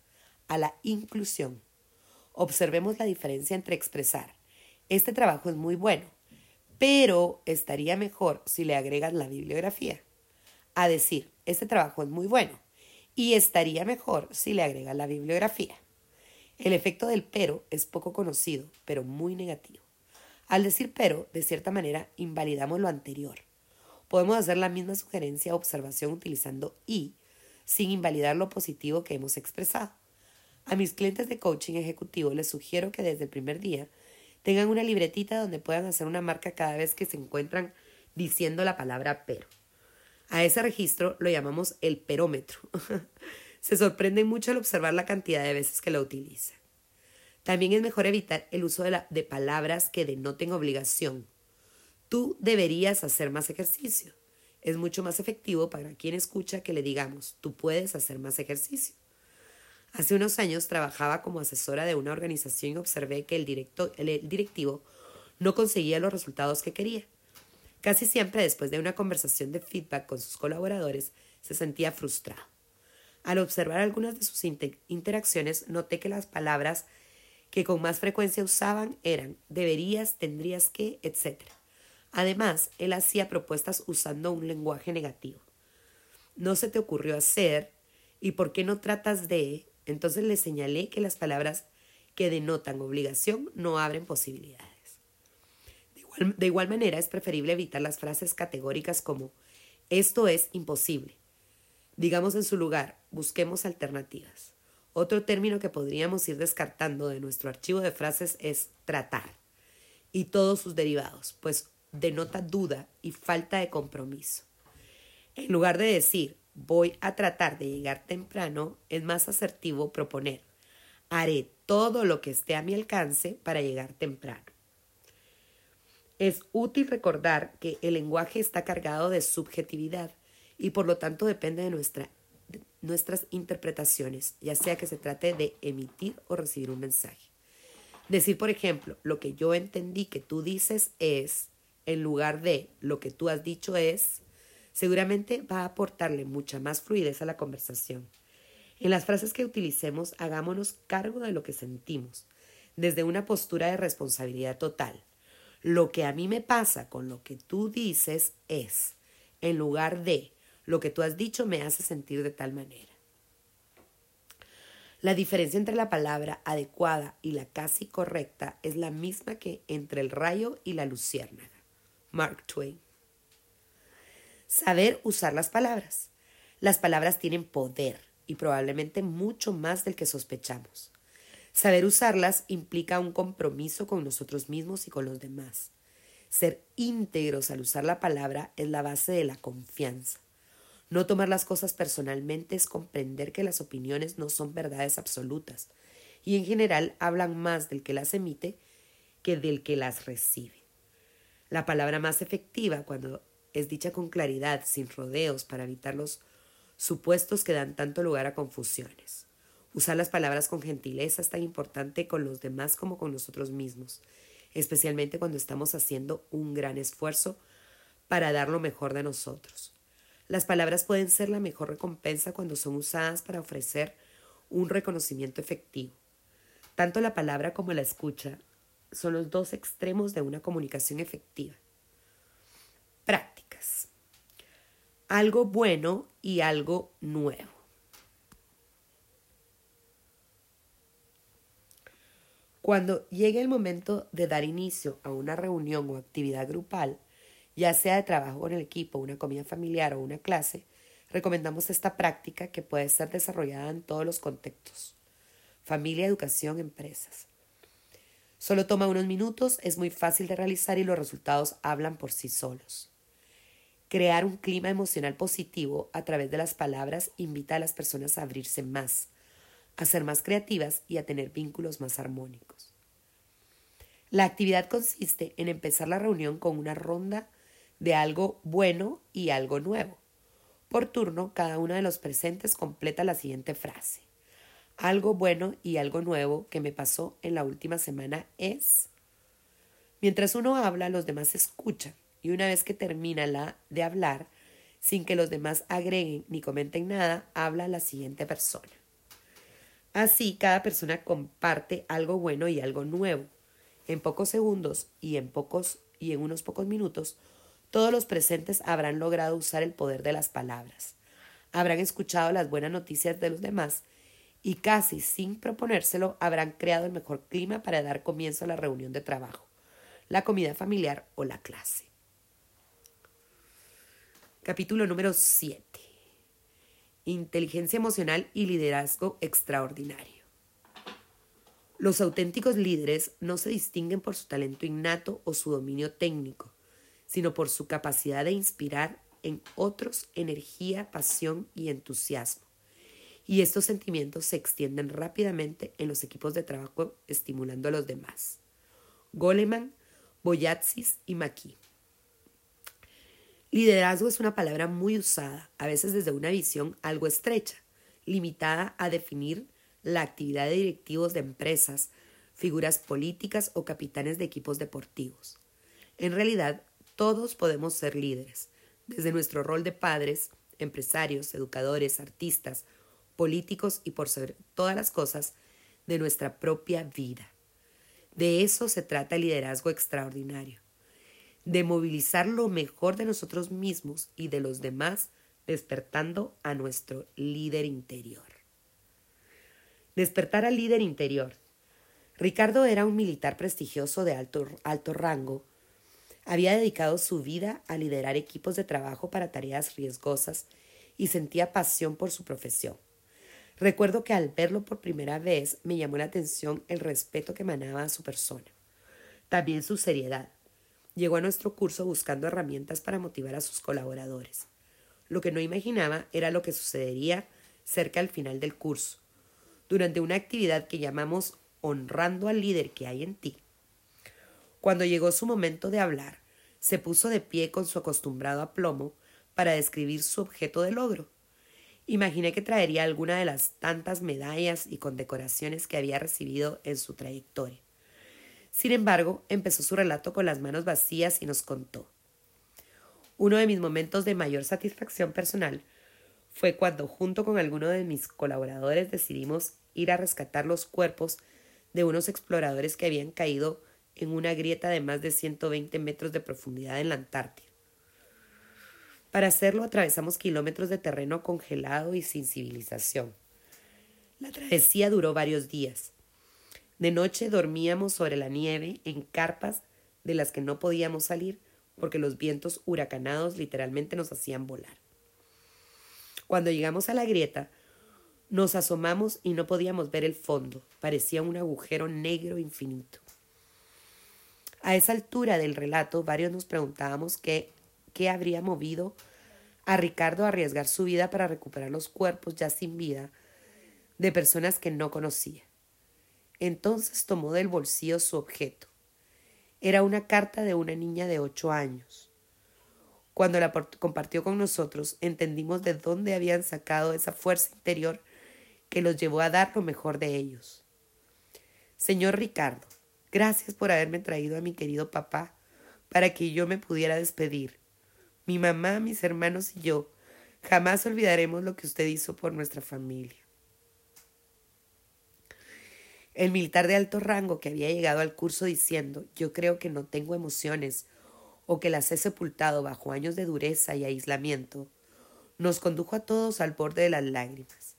a la inclusión Observemos la diferencia entre expresar, este trabajo es muy bueno, pero estaría mejor si le agregas la bibliografía. A decir, este trabajo es muy bueno, y estaría mejor si le agregas la bibliografía. El efecto del pero es poco conocido, pero muy negativo. Al decir pero, de cierta manera, invalidamos lo anterior. Podemos hacer la misma sugerencia o observación utilizando y, sin invalidar lo positivo que hemos expresado. A mis clientes de coaching ejecutivo les sugiero que desde el primer día tengan una libretita donde puedan hacer una marca cada vez que se encuentran diciendo la palabra pero. A ese registro lo llamamos el perómetro. se sorprenden mucho al observar la cantidad de veces que lo utilizan. También es mejor evitar el uso de, palabras que denoten obligación. Tú deberías hacer más ejercicio. Es mucho más efectivo para quien escucha que le digamos, tú puedes hacer más ejercicio. Hace unos años trabajaba como asesora de una organización y observé que el, directo, el directivo no conseguía los resultados que quería. Casi siempre después de una conversación de feedback con sus colaboradores se sentía frustrado. Al observar algunas de sus interacciones, noté que las palabras que con más frecuencia usaban eran deberías, tendrías que, etc. Además, él hacía propuestas usando un lenguaje negativo. No se te ocurrió hacer, y por qué no tratas de, entonces le señalé que las palabras que denotan obligación no abren posibilidades. De igual, de igual manera, es preferible evitar las frases categóricas como esto es imposible Digamos en su lugar, busquemos alternativas. Otro término que podríamos ir descartando de nuestro archivo de frases es tratar y todos sus derivados, pues denota duda y falta de compromiso. En lugar de decir voy a tratar de llegar temprano, es más asertivo proponer haré todo lo que esté a mi alcance para llegar temprano. Es útil recordar que el lenguaje está cargado de subjetividad y por lo tanto depende de, nuestra, nuestras interpretaciones, ya sea que se trate de emitir o recibir un mensaje. Decir, por ejemplo, lo que yo entendí que tú dices es, en lugar de lo que tú has dicho es, seguramente va a aportarle mucha más fluidez a la conversación. En las frases que utilicemos, hagámonos cargo de lo que sentimos, desde una postura de responsabilidad total. Lo que a mí me pasa con lo que tú dices es, en lugar de lo que tú has dicho me hace sentir de tal manera. La diferencia entre la palabra adecuada y la casi correcta es la misma que entre el rayo y la luciérnaga. Mark Twain. Saber usar las palabras. Las palabras tienen poder y probablemente mucho más del que sospechamos. Saber usarlas implica un compromiso con nosotros mismos y con los demás. Ser íntegros al usar la palabra es la base de la confianza. No tomar las cosas personalmente es comprender que las opiniones no son verdades absolutas y en general hablan más del que las emite que del que las recibe. La palabra más efectiva cuando es dicha con claridad, sin rodeos, para evitar los supuestos que dan tanto lugar a confusiones. Usar las palabras con gentileza es tan importante con los demás como con nosotros mismos, especialmente cuando estamos haciendo un gran esfuerzo para dar lo mejor de nosotros. Las palabras pueden ser la mejor recompensa cuando son usadas para ofrecer un reconocimiento efectivo. Tanto la palabra como la escucha son los dos extremos de una comunicación efectiva. Prácticas. Algo bueno y algo nuevo. Cuando llegue el momento de dar inicio a una reunión o actividad grupal, ya sea de trabajo con el equipo, una comida familiar o una clase, recomendamos esta práctica que puede ser desarrollada en todos los contextos. Familia, educación, empresas. Solo toma unos minutos, es muy fácil de realizar y los resultados hablan por sí solos. Crear un clima emocional positivo a través de las palabras invita a las personas a abrirse más, a ser más creativas y a tener vínculos más armónicos. La actividad consiste en empezar la reunión con una ronda de algo bueno y algo nuevo. Por turno, cada uno de los presentes completa la siguiente frase. Algo bueno y algo nuevo que me pasó en la última semana es... Mientras uno habla, los demás escuchan y una vez que termina la de hablar, sin que los demás agreguen ni comenten nada, habla la siguiente persona. Así, cada persona comparte algo bueno y algo nuevo. En pocos segundos y en pocos y en unos pocos minutos, todos los presentes habrán logrado usar el poder de las palabras. Habrán escuchado las buenas noticias de los demás y casi sin proponérselo habrán creado el mejor clima para dar comienzo a la reunión de trabajo, la comida familiar o la clase. Capítulo número 7. Inteligencia emocional y liderazgo extraordinario. Los auténticos líderes no se distinguen por su talento innato o su dominio técnico, sino por su capacidad de inspirar en otros energía, pasión y entusiasmo. Y estos sentimientos se extienden rápidamente en los equipos de trabajo estimulando a los demás. Goleman, Boyatsis y Maki. Liderazgo es una palabra muy usada, a veces desde una visión algo estrecha, limitada a definir la actividad de directivos de empresas, figuras políticas o capitanes de equipos deportivos. En realidad, todos podemos ser líderes, desde nuestro rol de padres, empresarios, educadores, artistas, políticos y por sobre todas las cosas, de nuestra propia vida. De eso se trata el liderazgo extraordinario, de movilizar lo mejor de nosotros mismos y de los demás, despertando a nuestro líder interior. Despertar al líder interior. Ricardo era un militar prestigioso de alto, alto rango había dedicado su vida a liderar equipos de trabajo para tareas riesgosas y sentía pasión por su profesión. Recuerdo que al verlo por primera vez me llamó la atención el respeto que emanaba a su persona. También su seriedad. Llegó a nuestro curso buscando herramientas para motivar a sus colaboradores. Lo que no imaginaba era lo que sucedería cerca al final del curso, durante una actividad que llamamos honrando al líder que hay en ti. Cuando llegó su momento de hablar, se puso de pie con su acostumbrado aplomo para describir su objeto de logro. Imaginé que traería alguna de las tantas medallas y condecoraciones que había recibido en su trayectoria. Sin embargo, empezó su relato con las manos vacías y nos contó. Uno de mis momentos de mayor satisfacción personal fue cuando junto con alguno de mis colaboradores decidimos ir a rescatar los cuerpos de unos exploradores que habían caído en una grieta de más de 120 metros de profundidad en la Antártida. Para hacerlo atravesamos kilómetros de terreno congelado y sin civilización. La travesía duró varios días. De noche dormíamos sobre la nieve en carpas de las que no podíamos salir porque los vientos huracanados literalmente nos hacían volar. Cuando llegamos a la grieta, nos asomamos y no podíamos ver el fondo, parecía un agujero negro infinito. A esa altura del relato, varios nos preguntábamos qué, qué habría movido a Ricardo a arriesgar su vida para recuperar los cuerpos ya sin vida de personas que no conocía. Entonces tomó del bolsillo su objeto. Era una carta de una niña de ocho años. Cuando la compartió con nosotros, entendimos de dónde habían sacado esa fuerza interior que los llevó a dar lo mejor de ellos. Señor Ricardo, Gracias por haberme traído a mi querido papá para que yo me pudiera despedir. Mi mamá, mis hermanos y yo jamás olvidaremos lo que usted hizo por nuestra familia. El militar de alto rango que había llegado al curso diciendo yo creo que no tengo emociones o que las he sepultado bajo años de dureza y aislamiento, nos condujo a todos al borde de las lágrimas.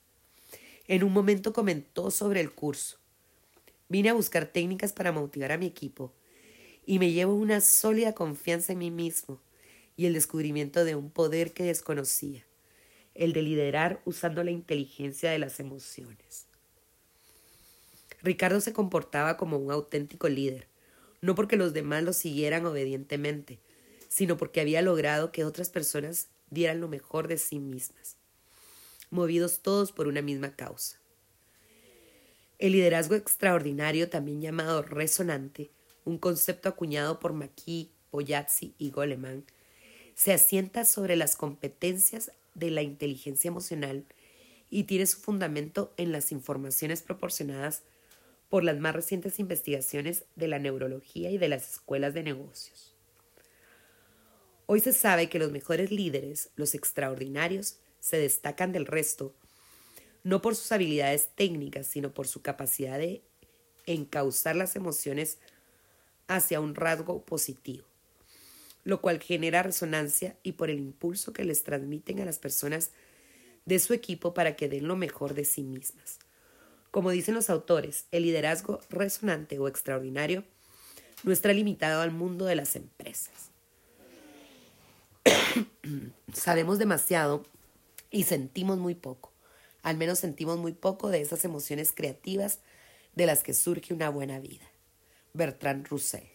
En un momento comentó sobre el curso. Vine a buscar técnicas para motivar a mi equipo y me llevo una sólida confianza en mí mismo y el descubrimiento de un poder que desconocía, el de liderar usando la inteligencia de las emociones. Ricardo se comportaba como un auténtico líder, no porque los demás lo siguieran obedientemente, sino porque había logrado que otras personas dieran lo mejor de sí mismas, movidos todos por una misma causa. El liderazgo extraordinario, también llamado resonante, un concepto acuñado por McKee, Boyazzi y Goleman, se asienta sobre las competencias de la inteligencia emocional y tiene su fundamento en las informaciones proporcionadas por las más recientes investigaciones de la neurología y de las escuelas de negocios. Hoy se sabe que los mejores líderes, los extraordinarios, se destacan del resto no por sus habilidades técnicas, sino por su capacidad de encauzar las emociones hacia un rasgo positivo, lo cual genera resonancia y por el impulso que les transmiten a las personas de su equipo para que den lo mejor de sí mismas. Como dicen los autores, el liderazgo resonante o extraordinario no está limitado al mundo de las empresas. Sabemos demasiado y sentimos muy poco. Al menos sentimos muy poco de esas emociones creativas de las que surge una buena vida. Bertrand Russell.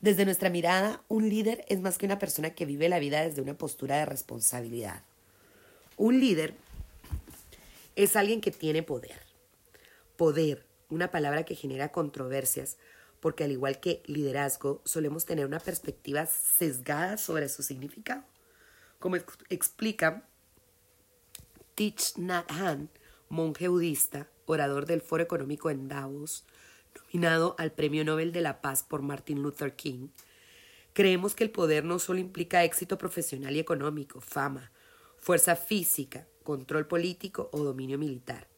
Desde nuestra mirada, un líder es más que una persona que vive la vida desde una postura de responsabilidad. Un líder es alguien que tiene poder. Poder, una palabra que genera controversias, porque al igual que liderazgo, solemos tener una perspectiva sesgada sobre su significado. Como explica Thich Nhat monje budista, orador del Foro Económico en Davos, nominado al Premio Nobel de la Paz por Martin Luther King, creemos que el poder no solo implica éxito profesional y económico, fama, fuerza física, control político o dominio militar.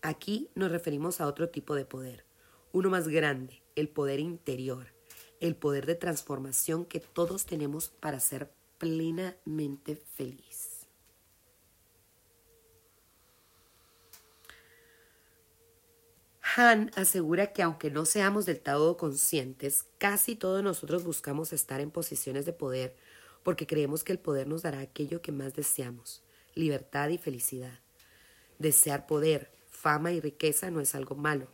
Aquí nos referimos a otro tipo de poder, uno más grande, el poder interior, el poder de transformación que todos tenemos para ser plenamente feliz. Han asegura que aunque no seamos del todo conscientes, casi todos nosotros buscamos estar en posiciones de poder porque creemos que el poder nos dará aquello que más deseamos, libertad y felicidad. Desear poder, fama y riqueza no es algo malo,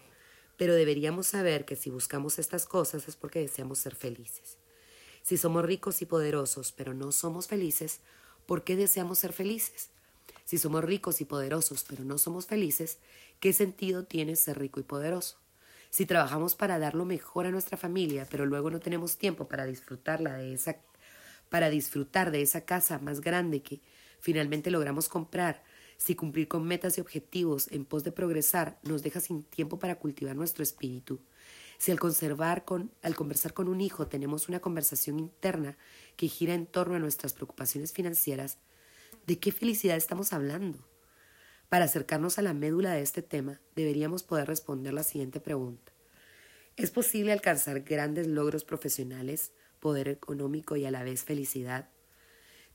pero deberíamos saber que si buscamos estas cosas es porque deseamos ser felices. Si somos ricos y poderosos, pero no somos felices, ¿por qué deseamos ser felices? Si somos ricos y poderosos, pero no somos felices, ¿qué sentido tiene ser rico y poderoso? Si trabajamos para dar lo mejor a nuestra familia, pero luego no tenemos tiempo para disfrutarla de esa para disfrutar de esa casa más grande que finalmente logramos comprar, si cumplir con metas y objetivos en pos de progresar nos deja sin tiempo para cultivar nuestro espíritu, si al, conservar con, al conversar con un hijo tenemos una conversación interna que gira en torno a nuestras preocupaciones financieras, ¿de qué felicidad estamos hablando? Para acercarnos a la médula de este tema, deberíamos poder responder la siguiente pregunta. ¿Es posible alcanzar grandes logros profesionales, poder económico y a la vez felicidad?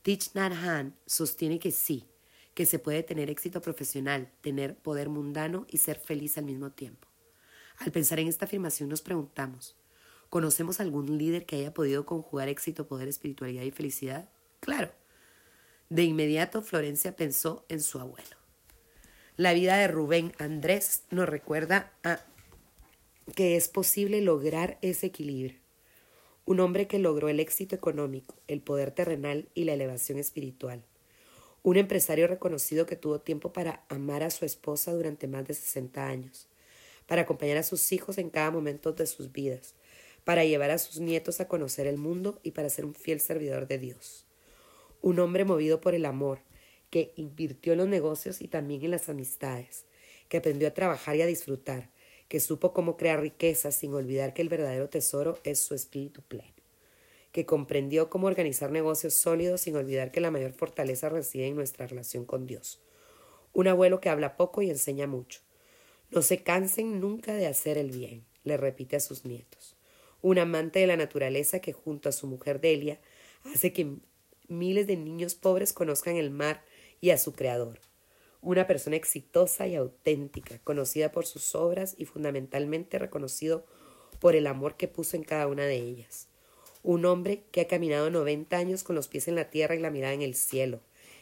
Thich Nhat Hanh sostiene que sí, que se puede tener éxito profesional, tener poder mundano y ser feliz al mismo tiempo. Al pensar en esta afirmación nos preguntamos, ¿conocemos algún líder que haya podido conjugar éxito, poder, espiritualidad y felicidad? Claro. De inmediato Florencia pensó en su abuelo. La vida de Rubén Andrés nos recuerda a que es posible lograr ese equilibrio. Un hombre que logró el éxito económico, el poder terrenal y la elevación espiritual. Un empresario reconocido que tuvo tiempo para amar a su esposa durante más de 60 años, para acompañar a sus hijos en cada momento de sus vidas, para llevar a sus nietos a conocer el mundo y para ser un fiel servidor de Dios. Un hombre movido por el amor, que invirtió en los negocios y también en las amistades, que aprendió a trabajar y a disfrutar, que supo cómo crear riqueza sin olvidar que el verdadero tesoro es su espíritu pleno, que comprendió cómo organizar negocios sólidos sin olvidar que la mayor fortaleza reside en nuestra relación con Dios. Un abuelo que habla poco y enseña mucho. No se cansen nunca de hacer el bien, le repite a sus nietos. Un amante de la naturaleza que junto a su mujer Delia hace que miles de niños pobres conozcan el mar y a su creador. Una persona exitosa y auténtica, conocida por sus obras y fundamentalmente reconocido por el amor que puso en cada una de ellas. Un hombre que ha caminado 90 años con los pies en la tierra y la mirada en el cielo,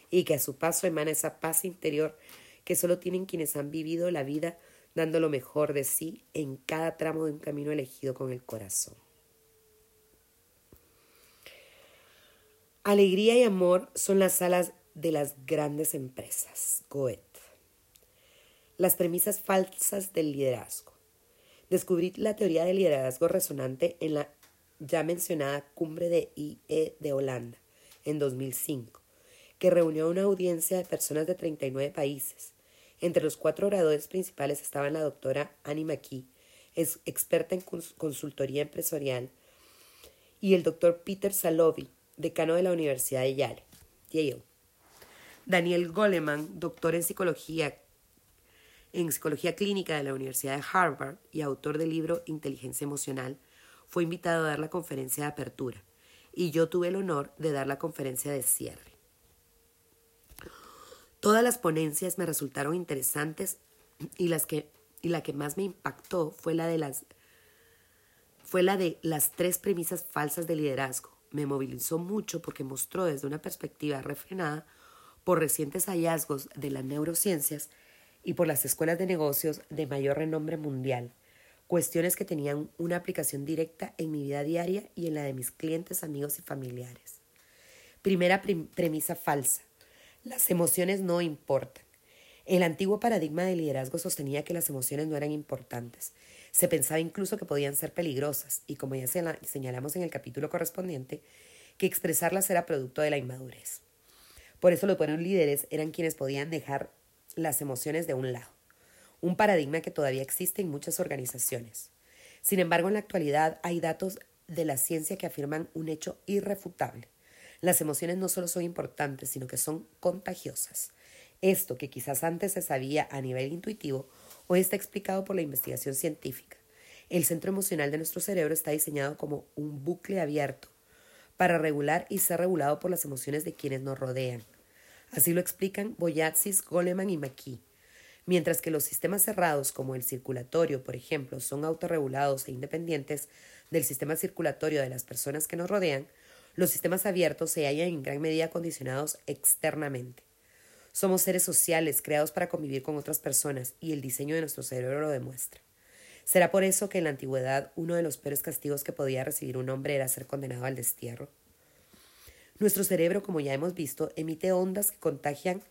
y que a su paso emana esa paz interior que solo tienen quienes han vivido la vida dando lo mejor de sí en cada tramo de un camino elegido con el corazón. Alegría y amor son las alas de las grandes empresas. Goethe. Las premisas falsas del liderazgo. Descubrí la teoría del liderazgo resonante en la ya mencionada cumbre de IE de Holanda en 2005, que reunió a una audiencia de personas de 39 países. Entre los cuatro oradores principales estaban la doctora Annie McKee, experta en consultoría empresarial, y el doctor Peter Salovey, decano de la Universidad de Yale. Yale. Daniel Goleman, doctor en psicología, en psicología clínica de la Universidad de Harvard y autor del libro Inteligencia Emocional, fue invitado a dar la conferencia de apertura y yo tuve el honor de dar la conferencia de cierre. Todas las ponencias me resultaron interesantes y, las que, y la que más me impactó fue la de las fue la de las tres premisas falsas de liderazgo. Me movilizó mucho porque mostró desde una perspectiva refrenada por recientes hallazgos de las neurociencias y por las escuelas de negocios de mayor renombre mundial, cuestiones que tenían una aplicación directa en mi vida diaria y en la de mis clientes, amigos y familiares. Primera premisa falsa. Las emociones no importan. El antiguo paradigma de liderazgo sostenía que las emociones no eran importantes. Se pensaba incluso que podían ser peligrosas y, como ya señalamos en el capítulo correspondiente, que expresarlas era producto de la inmadurez. Por eso los buenos líderes eran quienes podían dejar las emociones de un lado, un paradigma que todavía existe en muchas organizaciones. Sin embargo, en la actualidad hay datos de la ciencia que afirman un hecho irrefutable. Las emociones no solo son importantes, sino que son contagiosas. Esto que quizás antes se sabía a nivel intuitivo, hoy está explicado por la investigación científica. El centro emocional de nuestro cerebro está diseñado como un bucle abierto para regular y ser regulado por las emociones de quienes nos rodean. Así lo explican Boyatsis, Goleman y McKee. Mientras que los sistemas cerrados, como el circulatorio, por ejemplo, son autorregulados e independientes del sistema circulatorio de las personas que nos rodean, los sistemas abiertos se hallan en gran medida condicionados externamente. Somos seres sociales creados para convivir con otras personas y el diseño de nuestro cerebro lo demuestra. ¿Será por eso que en la antigüedad uno de los peores castigos que podía recibir un hombre era ser condenado al destierro? Nuestro cerebro, como ya hemos visto, emite ondas que contagian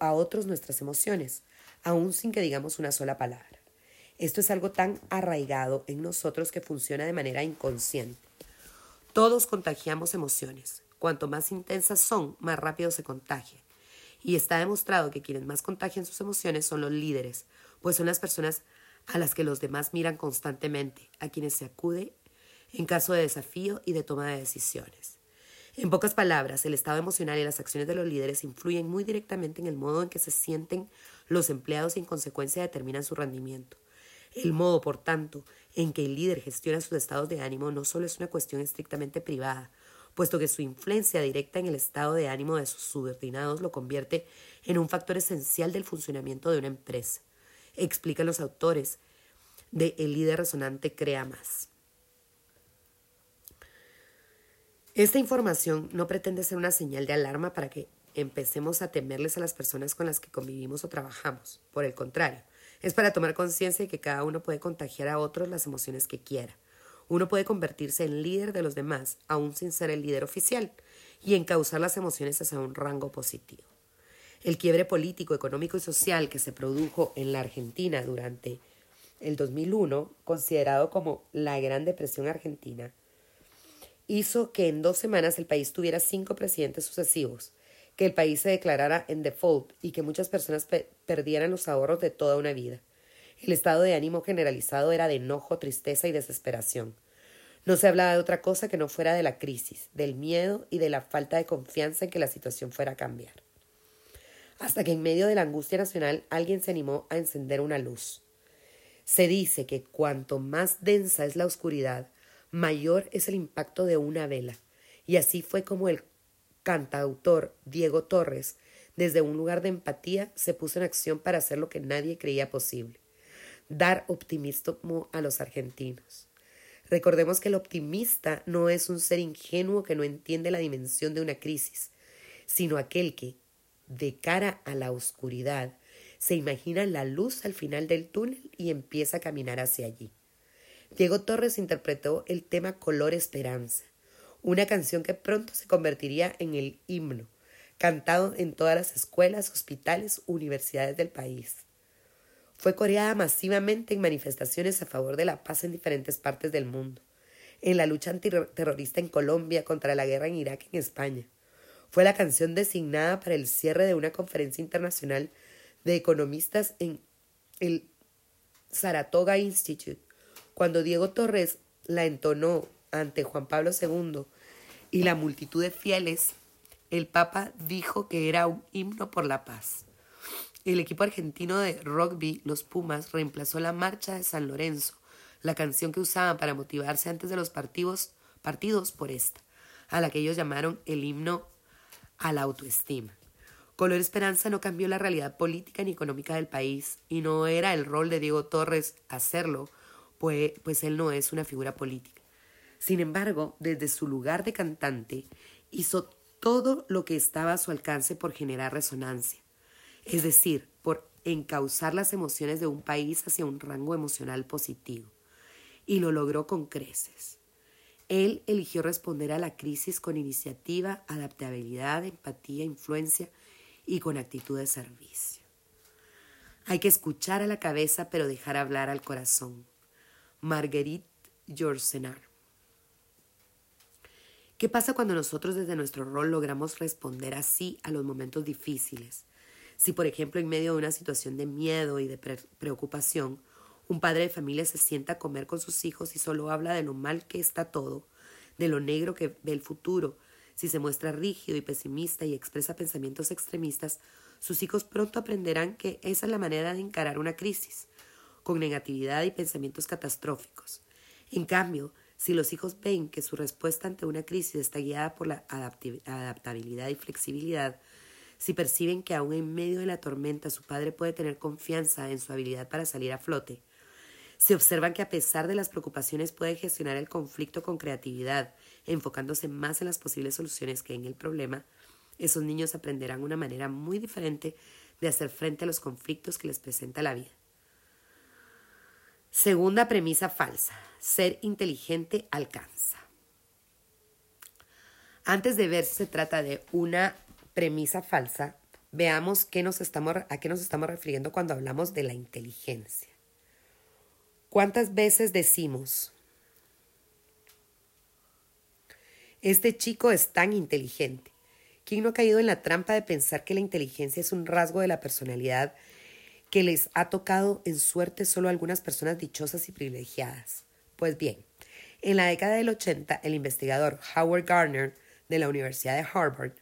a, otros nuestras emociones, aun sin que digamos una sola palabra. Esto es algo tan arraigado en nosotros que funciona de manera inconsciente. Todos contagiamos emociones. Cuanto más intensas son, más rápido se contagia. Y está demostrado que quienes más contagian sus emociones son los líderes, pues son las personas a las que los demás miran constantemente, a quienes se acude en caso de desafío y de toma de decisiones. En pocas palabras, el estado emocional y las acciones de los líderes influyen muy directamente en el modo en que se sienten los empleados y en consecuencia determinan su rendimiento. El modo, por tanto, en que el líder gestiona sus estados de ánimo no solo es una cuestión estrictamente privada, puesto que su influencia directa en el estado de ánimo de sus subordinados lo convierte en un factor esencial del funcionamiento de una empresa. Explican los autores de El líder resonante crea más. Esta información no pretende ser una señal de alarma para que empecemos a temerles a las personas con las que convivimos o trabajamos. Por el contrario, es para tomar conciencia de que cada uno puede contagiar a otros las emociones que quiera. Uno puede convertirse en líder de los demás, aún sin ser el líder oficial, y encauzar las emociones hacia un rango positivo. El quiebre político, económico y social que se produjo en la Argentina durante el 2001, considerado como la Gran Depresión Argentina, hizo que en dos semanas el país tuviera cinco presidentes sucesivos, que el país se declarara en default y que muchas personas perdieran los ahorros de toda una vida. El estado de ánimo generalizado era de enojo, tristeza y desesperación. No se hablaba de otra cosa que no fuera de la crisis, del miedo y de la falta de confianza en que la situación fuera a cambiar. Hasta que en medio de la angustia nacional alguien se animó a encender una luz. Se dice que cuanto más densa es la oscuridad, mayor es el impacto de una vela. Y así fue como el cantautor Diego Torres, desde un lugar de empatía, se puso en acción para hacer lo que nadie creía posible, dar optimismo a los argentinos. Recordemos que el optimista no es un ser ingenuo que no entiende la dimensión de una crisis, sino aquel que, de cara a la oscuridad, se imagina la luz al final del túnel y empieza a caminar hacia allí. Diego Torres interpretó el tema Color Esperanza, una canción que pronto se convertiría en el himno, cantado en todas las escuelas, hospitales, universidades del país. Fue coreada masivamente en manifestaciones a favor de la paz en diferentes partes del mundo, en la lucha antiterrorista en Colombia contra la guerra en Irak en España. Fue la canción designada para el cierre de una conferencia internacional de economistas en el Saratoga Institute, cuando Diego Torres la entonó ante Juan Pablo II y la multitud de fieles el Papa dijo que era un himno por la paz. El equipo argentino de rugby, los Pumas, reemplazó la marcha de San Lorenzo, la canción que usaban para motivarse antes de los partidos, partidos por esta, a la que ellos llamaron el himno a la autoestima. Color Esperanza no cambió la realidad política ni económica del país y no era el rol de Diego Torres hacerlo, pues, pues él no es una figura política. Sin embargo, desde su lugar de cantante, hizo todo lo que estaba a su alcance por generar resonancia, es decir, por encauzar las emociones de un país hacia un rango emocional positivo. Y lo logró con creces. Él eligió responder a la crisis con iniciativa, adaptabilidad, empatía, influencia y con actitud de servicio. Hay que escuchar a la cabeza pero dejar hablar al corazón. Marguerite Yourcenar. ¿Qué pasa cuando nosotros desde nuestro rol logramos responder así a los momentos difíciles? Si, por ejemplo, en medio de una situación de miedo y de preocupación, un padre de familia se sienta a comer con sus hijos y solo habla de lo mal que está todo, de lo negro que ve el futuro, si se muestra rígido y pesimista y expresa pensamientos extremistas, sus hijos pronto aprenderán que esa es la manera de encarar una crisis, con negatividad y pensamientos catastróficos. En cambio, si los hijos ven que su respuesta ante una crisis está guiada por la adaptabilidad y flexibilidad, si perciben que aún en medio de la tormenta su padre puede tener confianza en su habilidad para salir a flote, si observan que a pesar de las preocupaciones puede gestionar el conflicto con creatividad enfocándose más en las posibles soluciones que en el problema, esos niños aprenderán una manera muy diferente de hacer frente a los conflictos que les presenta la vida. Segunda premisa falsa. Ser inteligente alcanza. Antes de ver si se trata de una premisa falsa, veamos qué nos estamos, a qué nos estamos refiriendo cuando hablamos de la inteligencia. ¿Cuántas veces decimos, Este chico es tan inteligente. ¿Quién no ha caído en la trampa de pensar que la inteligencia es un rasgo de la personalidad que les ha tocado en suerte solo a algunas personas dichosas y privilegiadas? Pues bien, en la década del 80, el investigador Howard Gardner de la Universidad de Harvard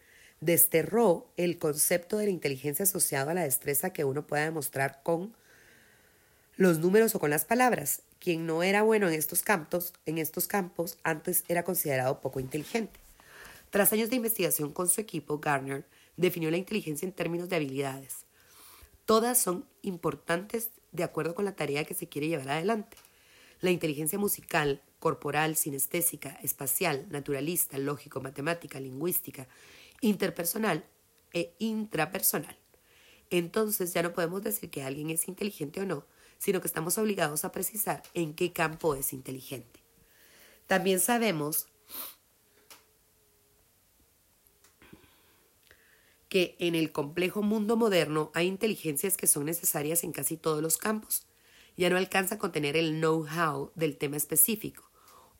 desterró el concepto de la inteligencia asociado a la destreza que uno pueda demostrar con los números o con las palabras quien no era bueno en estos campos, en estos campos antes era considerado poco inteligente. Tras años de investigación con su equipo, Garner definió la inteligencia en términos de habilidades. Todas son importantes de acuerdo con la tarea que se quiere llevar adelante. La inteligencia musical, corporal, sinestésica, espacial, naturalista, lógico, matemática, lingüística, interpersonal e intrapersonal. Entonces ya no podemos decir que alguien es inteligente o no, sino que estamos obligados a precisar en qué campo es inteligente. También sabemos que en el complejo mundo moderno hay inteligencias que son necesarias en casi todos los campos. Ya no alcanza con tener el know-how del tema específico.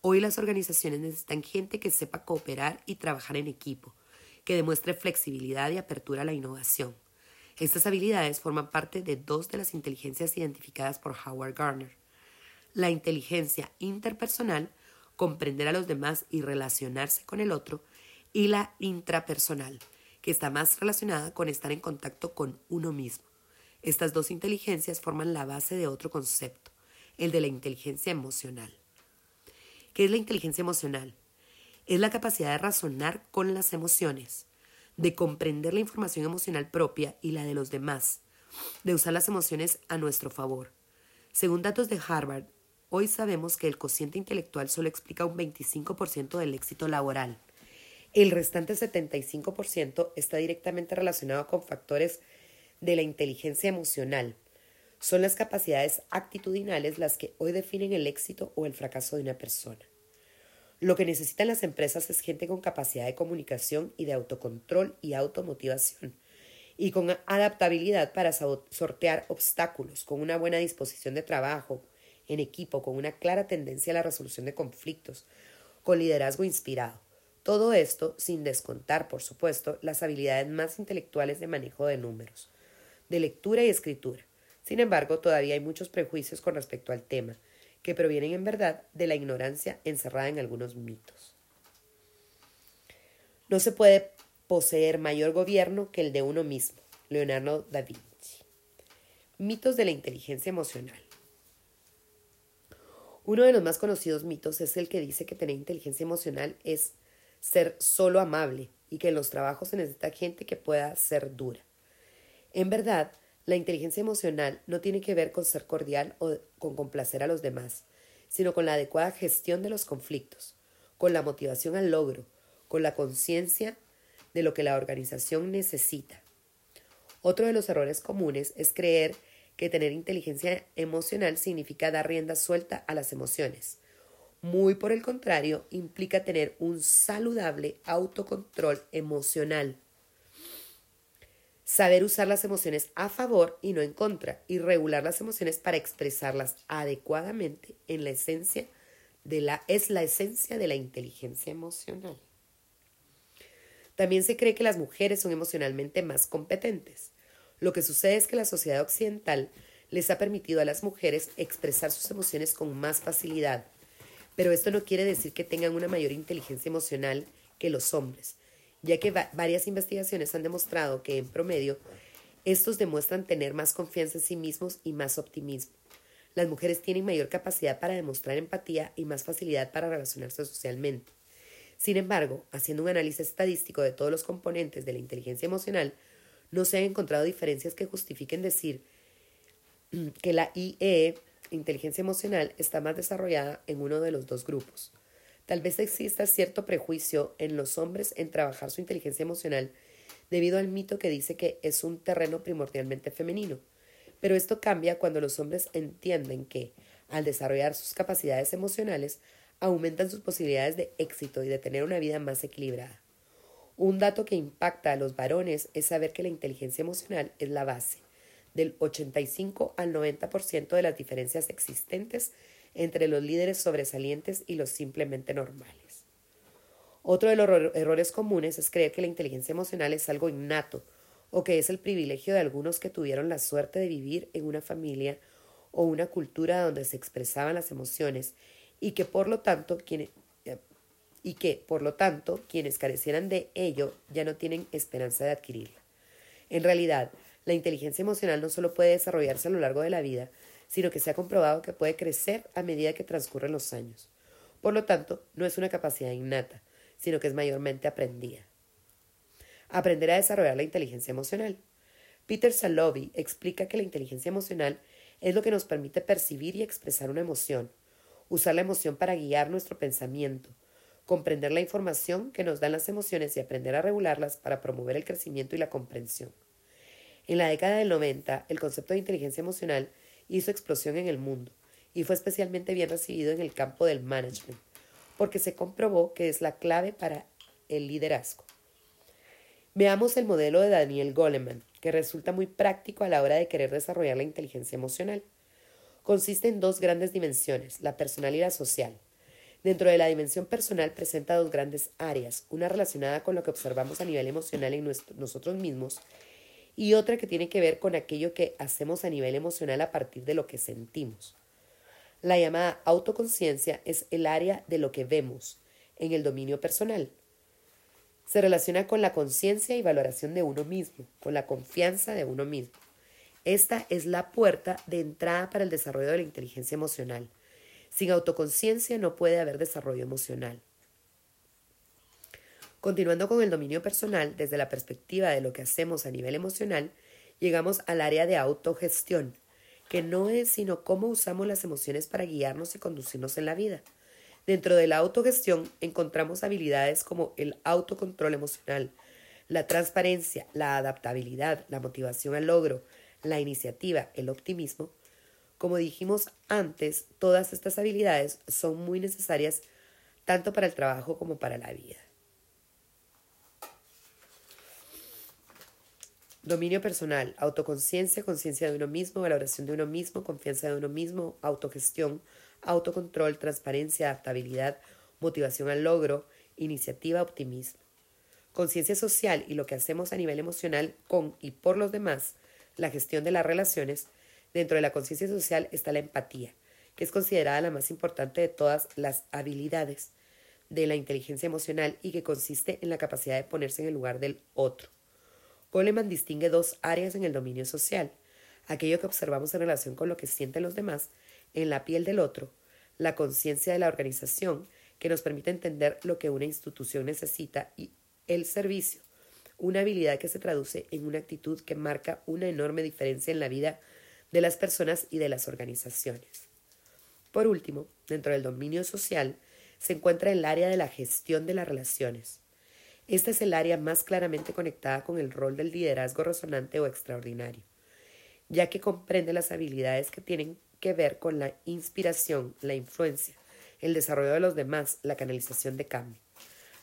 Hoy las organizaciones necesitan gente que sepa cooperar y trabajar en equipo, que demuestre flexibilidad y apertura a la innovación. Estas habilidades forman parte de dos de las inteligencias identificadas por Howard Gardner. La inteligencia interpersonal, comprender a los demás y relacionarse con el otro, y la intrapersonal, que está más relacionada con estar en contacto con uno mismo. Estas dos inteligencias forman la base de otro concepto, el de la inteligencia emocional. ¿Qué es la inteligencia emocional? Es la capacidad de razonar con las emociones, de comprender la información emocional propia y la de los demás, de usar las emociones a nuestro favor. Según datos de Harvard, hoy sabemos que el cociente intelectual solo explica un 25% del éxito laboral. El restante 75% está directamente relacionado con factores de la inteligencia emocional. Son las capacidades actitudinales las que hoy definen el éxito o el fracaso de una persona. Lo que necesitan las empresas es gente con capacidad de comunicación y de autocontrol y automotivación, y con adaptabilidad para sortear obstáculos, con una buena disposición de trabajo en equipo, con una clara tendencia a la resolución de conflictos, con liderazgo inspirado. Todo esto sin descontar, por supuesto, las habilidades más intelectuales de manejo de números, de lectura y escritura. Sin embargo, todavía hay muchos prejuicios con respecto al tema, que provienen en verdad de la ignorancia encerrada en algunos mitos. No se puede poseer mayor gobierno que el de uno mismo. Leonardo da Vinci. Mitos de la inteligencia emocional. Uno de los más conocidos mitos es el que dice que tener inteligencia emocional es ser solo amable y que en los trabajos se necesita gente que pueda ser dura. En verdad, la inteligencia emocional no tiene que ver con ser cordial o con complacer a los demás, sino con la adecuada gestión de los conflictos, con la motivación al logro, con la conciencia de lo que la organización necesita. Otro de los errores comunes es creer que tener inteligencia emocional significa dar rienda suelta a las emociones. Muy por el contrario, implica tener un saludable autocontrol emocional. Saber usar las emociones a favor y no en contra, y regular las emociones para expresarlas adecuadamente en la esencia de la, es la esencia de la inteligencia emocional. También se cree que las mujeres son emocionalmente más competentes. Lo que sucede es que la sociedad occidental les ha permitido a las mujeres expresar sus emociones con más facilidad, pero esto no quiere decir que tengan una mayor inteligencia emocional que los hombres, ya que varias investigaciones han demostrado que en promedio estos demuestran tener más confianza en sí mismos y más optimismo. Las mujeres tienen mayor capacidad para demostrar empatía y más facilidad para relacionarse socialmente. Sin embargo, haciendo un análisis estadístico de todos los componentes de la inteligencia emocional, no se han encontrado diferencias que justifiquen decir que la IE, inteligencia emocional, está más desarrollada en uno de los dos grupos. Tal vez exista cierto prejuicio en los hombres en trabajar su inteligencia emocional debido al mito que dice que es un terreno primordialmente femenino. Pero esto cambia cuando los hombres entienden que, al desarrollar sus capacidades emocionales, aumentan sus posibilidades de éxito y de tener una vida más equilibrada. Un dato que impacta a los varones es saber que la inteligencia emocional es la base del 85 al 90% de las diferencias existentes entre los líderes sobresalientes y los simplemente normales. Otro de los errores comunes es creer que la inteligencia emocional es algo innato o que es el privilegio de algunos que tuvieron la suerte de vivir en una familia o una cultura donde se expresaban las emociones y que por lo tanto quienes, y que, por lo tanto, quienes carecieran de ello ya no tienen esperanza de adquirirla. En realidad, la inteligencia emocional no solo puede desarrollarse a lo largo de la vida, sino que se ha comprobado que puede crecer a medida que transcurren los años. Por lo tanto, no es una capacidad innata, sino que es mayormente aprendida. Aprender a desarrollar la inteligencia emocional. Peter Salovey explica que la inteligencia emocional es lo que nos permite percibir y expresar una emoción, usar la emoción para guiar nuestro pensamiento, comprender la información que nos dan las emociones y aprender a regularlas para promover el crecimiento y la comprensión. En la década del 90, el concepto de inteligencia emocional hizo explosión en el mundo y fue especialmente bien recibido en el campo del management, porque se comprobó que es la clave para el liderazgo. Veamos el modelo de Daniel Goleman, que resulta muy práctico a la hora de querer desarrollar la inteligencia emocional. Consiste en dos grandes dimensiones, la personal y la social. Dentro de la dimensión personal presenta dos grandes áreas, una relacionada con lo que observamos a nivel emocional en nosotros mismos y otra que tiene que ver con aquello que hacemos a nivel emocional a partir de lo que sentimos. La llamada autoconciencia es el área de lo que vemos en el dominio personal. Se relaciona con la conciencia y valoración de uno mismo, con la confianza de uno mismo. Esta es la puerta de entrada para el desarrollo de la inteligencia emocional. Sin autoconciencia no puede haber desarrollo emocional. Continuando con el dominio personal, desde la perspectiva de lo que hacemos a nivel emocional, llegamos al área de autogestión, que no es sino cómo usamos las emociones para guiarnos y conducirnos en la vida. Dentro de la autogestión encontramos habilidades como el autocontrol emocional, la transparencia, la adaptabilidad, la motivación al logro, la iniciativa, el optimismo, como dijimos antes, todas estas habilidades son muy necesarias tanto para el trabajo como para la vida. Dominio personal, autoconciencia, conciencia de uno mismo, valoración de uno mismo, confianza de uno mismo, autogestión, autocontrol, transparencia, adaptabilidad, motivación al logro, iniciativa, optimismo. Conciencia social y lo que hacemos a nivel emocional con y por los demás, la gestión de las relaciones, Dentro de la conciencia social está la empatía, que es considerada la más importante de todas las habilidades. de la inteligencia emocional y que consiste en la capacidad de ponerse en el lugar del otro. Goleman distingue dos áreas en el dominio social, aquello que observamos en relación con lo que sienten los demás en la piel del otro, la conciencia de la organización, que nos permite entender lo que una institución necesita, y el servicio, una habilidad que se traduce en una actitud que marca una enorme diferencia en la vida de las personas y de las organizaciones. Por último, dentro del dominio social, se encuentra el área de la gestión de las relaciones. Esta es el área más claramente conectada con el rol del liderazgo resonante o extraordinario, ya que comprende las habilidades que tienen que ver con la inspiración, la influencia, el desarrollo de los demás, la canalización de cambio,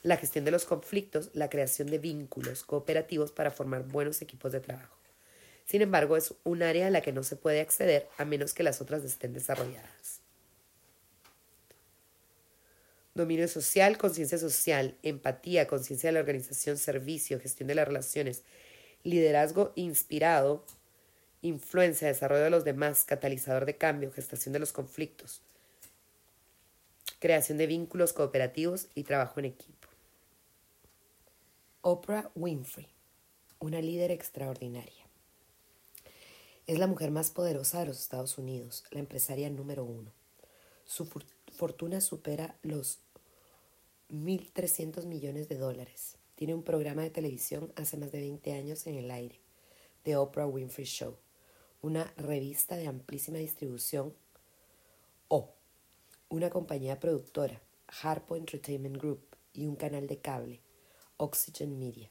la gestión de los conflictos, la creación de vínculos cooperativos para formar buenos equipos de trabajo. Sin embargo, es un área a la que no se puede acceder a menos que las otras estén desarrolladas. Dominio social, conciencia social, empatía, conciencia de la organización, servicio, gestión de las relaciones, liderazgo inspirado, influencia, desarrollo de los demás, catalizador de cambio, gestación de los conflictos, creación de vínculos cooperativos y trabajo en equipo. Oprah Winfrey, una líder extraordinaria. Es la mujer más poderosa de los Estados Unidos, la empresaria número uno. Su fortuna supera los 1.300 millones de dólares. Tiene un programa de televisión hace más de 20 años en el aire, The Oprah Winfrey Show, una revista de amplísima distribución o una compañía productora, Harpo Entertainment Group, y un canal de cable, Oxygen Media.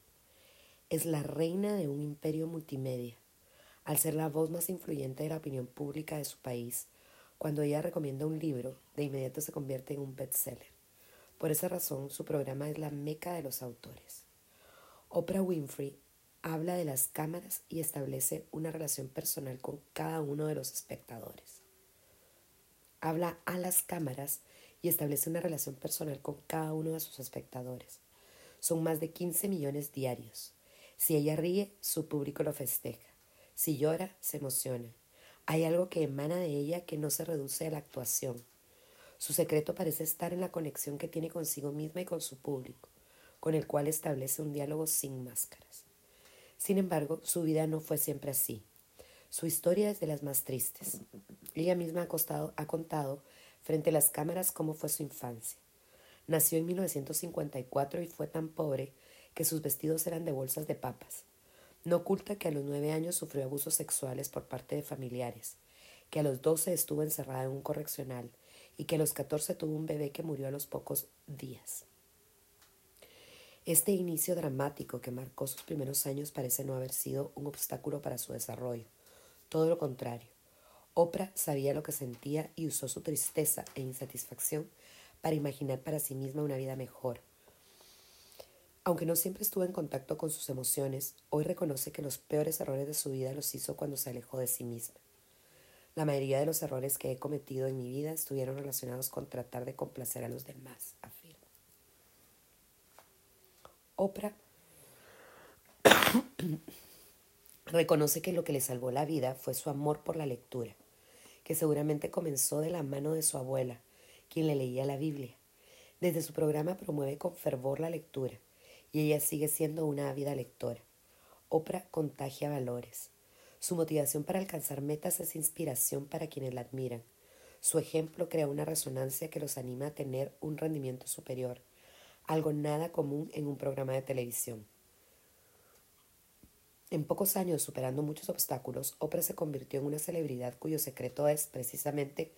Es la reina de un imperio multimedia, al ser la voz más influyente de la opinión pública de su país. Cuando ella recomienda un libro, de inmediato se convierte en un bestseller. Por esa razón, su programa es la meca de los autores. Oprah Winfrey habla de las cámaras y establece una relación personal con cada uno de los espectadores. Habla a las cámaras y establece una relación personal con cada uno de sus espectadores. Son más de 15 millones diarios. Si ella ríe, su público lo festeja. Si llora, se emociona. Hay algo que emana de ella que no se reduce a la actuación. Su secreto parece estar en la conexión que tiene consigo misma y con su público, con el cual establece un diálogo sin máscaras. Sin embargo, su vida no fue siempre así. Su historia es de las más tristes. Ella misma ha, contado frente a las cámaras cómo fue su infancia. Nació en 1954 y fue tan pobre que sus vestidos eran de bolsas de papas. No oculta que a los nueve años sufrió abusos sexuales por parte de familiares, que a los doce estuvo encerrada en un correccional y que a los 14 tuvo un bebé que murió a los pocos días. Este inicio dramático que marcó sus primeros años parece no haber sido un obstáculo para su desarrollo. Todo lo contrario. Oprah sabía lo que sentía y usó su tristeza e insatisfacción para imaginar para sí misma una vida mejor. Aunque no siempre estuvo en contacto con sus emociones, hoy reconoce que los peores errores de su vida los hizo cuando se alejó de sí misma. La mayoría de los errores que he cometido en mi vida estuvieron relacionados con tratar de complacer a los demás, afirma. Oprah reconoce que lo que le salvó la vida fue su amor por la lectura, que seguramente comenzó de la mano de su abuela, quien le leía la Biblia. Desde su programa promueve con fervor la lectura y ella sigue siendo una ávida lectora. Oprah contagia valores. Su motivación para alcanzar metas es inspiración para quienes la admiran. Su ejemplo crea una resonancia que los anima a tener un rendimiento superior, algo nada común en un programa de televisión. En pocos años, superando muchos obstáculos, Oprah se convirtió en una celebridad cuyo secreto es precisamente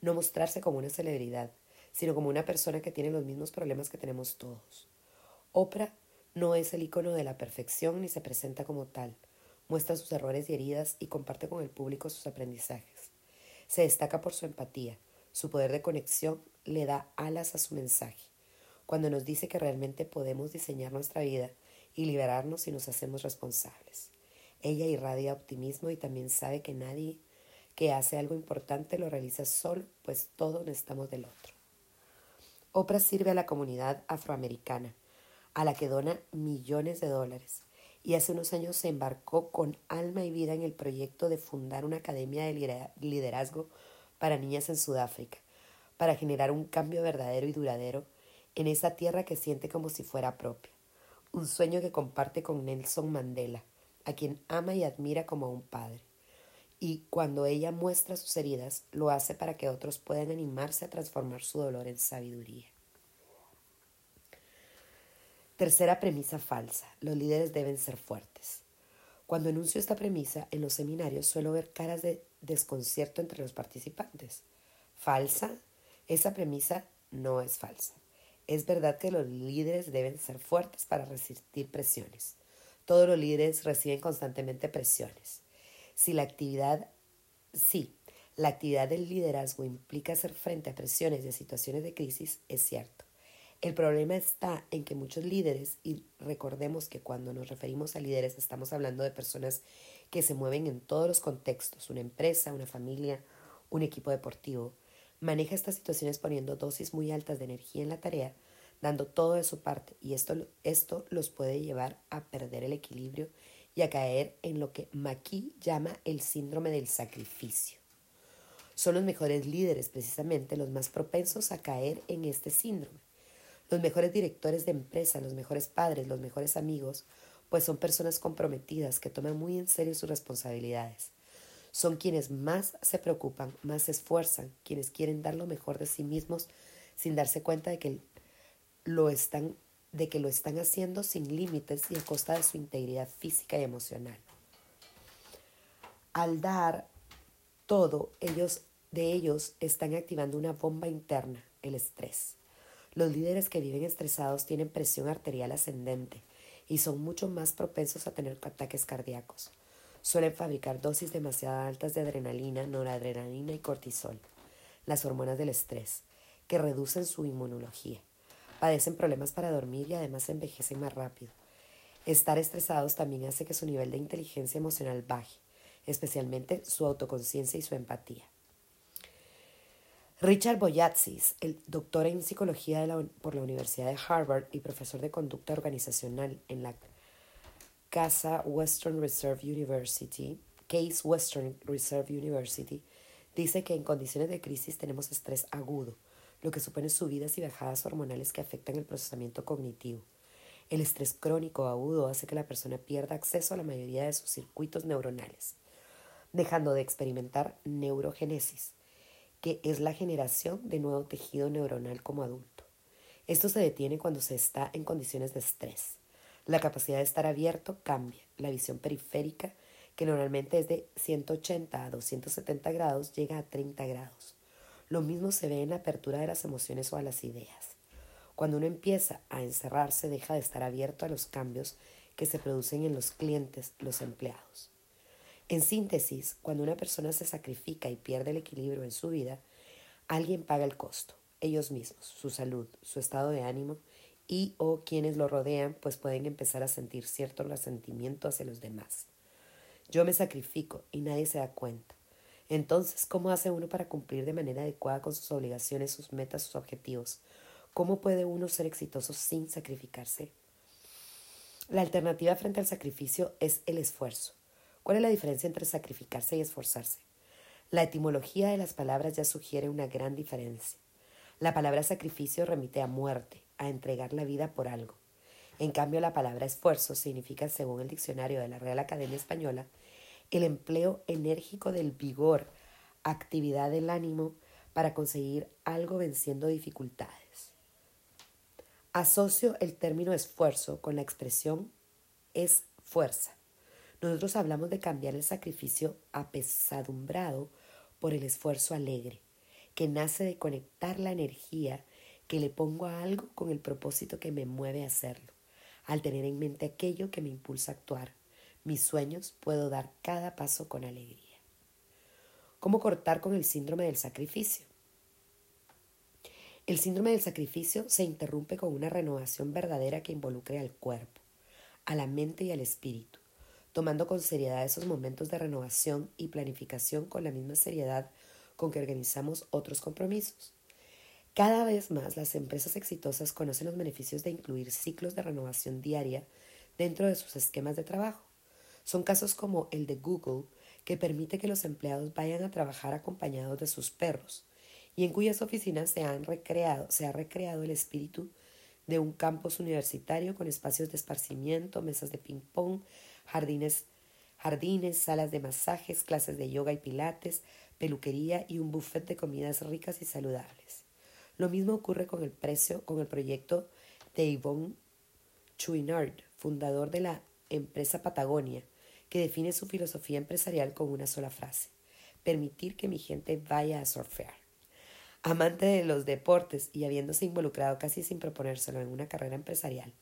no mostrarse como una celebridad, sino como una persona que tiene los mismos problemas que tenemos todos. Oprah no es el icono de la perfección ni se presenta como tal muestra sus errores y heridas y comparte con el público sus aprendizajes. Se destaca por su empatía, su poder de conexión le da alas a su mensaje, cuando nos dice que realmente podemos diseñar nuestra vida y liberarnos si nos hacemos responsables. Ella irradia optimismo y también sabe que nadie que hace algo importante lo realiza solo, pues todos necesitamos del otro. Oprah sirve a la comunidad afroamericana, a la que dona millones de dólares y hace unos años se embarcó con alma y vida en el proyecto de fundar una academia de liderazgo para niñas en Sudáfrica, para generar un cambio verdadero y duradero en esa tierra que siente como si fuera propia. Un sueño que comparte con Nelson Mandela, a quien ama y admira como a un padre. Y cuando ella muestra sus heridas, lo hace para que otros puedan animarse a transformar su dolor en sabiduría. Tercera premisa falsa. Los líderes deben ser fuertes. Cuando enuncio esta premisa en los seminarios suelo ver caras de desconcierto entre los participantes. ¿Falsa? Esa premisa no es falsa. Es verdad que los líderes deben ser fuertes para resistir presiones. Todos los líderes reciben constantemente presiones. Si la actividad, sí, la actividad del liderazgo implica hacer frente a presiones de situaciones de crisis, es cierto. El problema está en que muchos líderes, y recordemos que cuando nos referimos a líderes estamos hablando de personas que se mueven en todos los contextos, una empresa, una familia, un equipo deportivo, maneja estas situaciones poniendo dosis muy altas de energía en la tarea, dando todo de su parte, y esto, esto los puede llevar a perder el equilibrio y a caer en lo que Maki llama el síndrome del sacrificio. Son los mejores líderes precisamente los más propensos a caer en este síndrome los mejores directores de empresa, los mejores padres, los mejores amigos, pues son personas comprometidas que toman muy en serio sus responsabilidades. Son quienes más se preocupan, más se esfuerzan, quienes quieren dar lo mejor de sí mismos sin darse cuenta de que lo están, de que lo están haciendo sin límites y a costa de su integridad física y emocional. Al dar todo, ellos de ellos están activando una bomba interna, el estrés. Los líderes que viven estresados tienen presión arterial ascendente y son mucho más propensos a tener ataques cardíacos. Suelen fabricar dosis demasiado altas de adrenalina, noradrenalina y cortisol, las hormonas del estrés, que reducen su inmunología. Padecen problemas para dormir y además envejecen más rápido. Estar estresados también hace que su nivel de inteligencia emocional baje, especialmente su autoconciencia y su empatía. Richard Boyatzis, el doctor en psicología por la Universidad de Harvard y profesor de conducta organizacional en la Casa Western Reserve University, Case Western Reserve University, dice que en condiciones de crisis tenemos estrés agudo, lo que supone subidas y bajadas hormonales que afectan el procesamiento cognitivo. El estrés crónico agudo hace que la persona pierda acceso a la mayoría de sus circuitos neuronales, dejando de experimentar neurogénesis que es la generación de nuevo tejido neuronal como adulto. Esto se detiene cuando se está en condiciones de estrés. La capacidad de estar abierto cambia. La visión periférica, que normalmente es de 180 a 270 grados, llega a 30 grados. Lo mismo se ve en la apertura de las emociones o a las ideas. Cuando uno empieza a encerrarse, deja de estar abierto a los cambios que se producen en los clientes, los empleados. En síntesis, cuando una persona se sacrifica y pierde el equilibrio en su vida, alguien paga el costo, ellos mismos, su salud, su estado de ánimo y o quienes lo rodean, pues pueden empezar a sentir cierto resentimiento hacia los demás. Yo me sacrifico y nadie se da cuenta. Entonces, ¿cómo hace uno para cumplir de manera adecuada con sus obligaciones, sus metas, sus objetivos? ¿Cómo puede uno ser exitoso sin sacrificarse? La alternativa frente al sacrificio es el esfuerzo. ¿Cuál es la diferencia entre sacrificarse y esforzarse? La etimología de las palabras ya sugiere una gran diferencia. La palabra sacrificio remite a muerte, a entregar la vida por algo. En cambio, la palabra esfuerzo significa, según el diccionario de la Real Academia Española, el empleo enérgico del vigor, actividad del ánimo para conseguir algo venciendo dificultades. Asocio el término esfuerzo con la expresión es fuerza. Nosotros hablamos de cambiar el sacrificio apesadumbrado por el esfuerzo alegre, que nace de conectar la energía que le pongo a algo con el propósito que me mueve a hacerlo. Al tener en mente aquello que me impulsa a actuar, mis sueños puedo dar cada paso con alegría. ¿Cómo cortar con el síndrome del sacrificio? El síndrome del sacrificio se interrumpe con una renovación verdadera que involucre al cuerpo, a la mente y al espíritu tomando con seriedad esos momentos de renovación y planificación con la misma seriedad con que organizamos otros compromisos. Cada vez más las empresas exitosas conocen los beneficios de incluir ciclos de renovación diaria dentro de sus esquemas de trabajo. Son casos como el de Google, que permite que los empleados vayan a trabajar acompañados de sus perros y en cuyas oficinas se, ha recreado el espíritu de un campus universitario con espacios de esparcimiento, mesas de ping-pong, jardines, jardines, salas de masajes, clases de yoga y pilates, peluquería y un buffet de comidas ricas y saludables. Lo mismo ocurre con el precio, con el proyecto de Yvonne Chouinard, fundador de la empresa Patagonia, que define su filosofía empresarial con una sola frase, permitir que mi gente vaya a surfear. Amante de los deportes y habiéndose involucrado casi sin proponérselo en una carrera empresarial,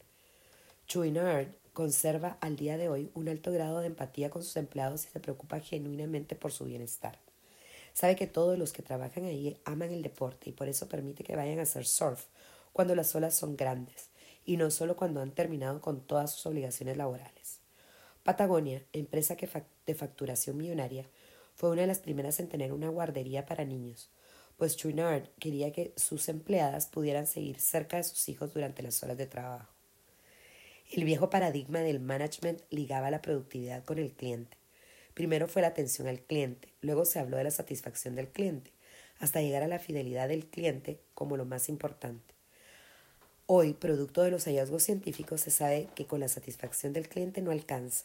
Chouinard conserva al día de hoy un alto grado de empatía con sus empleados y se preocupa genuinamente por su bienestar. Sabe que todos los que trabajan ahí aman el deporte y por eso permite que vayan a hacer surf cuando las olas son grandes y no solo cuando han terminado con todas sus obligaciones laborales. Patagonia, empresa de facturación millonaria, fue una de las primeras en tener una guardería para niños, pues Chouinard quería que sus empleadas pudieran seguir cerca de sus hijos durante las horas de trabajo. El viejo paradigma del management ligaba la productividad con el cliente. Primero fue la atención al cliente, luego se habló de la satisfacción del cliente, hasta llegar a la fidelidad del cliente como lo más importante. Hoy, producto de los hallazgos científicos, se sabe que con la satisfacción del cliente no alcanza.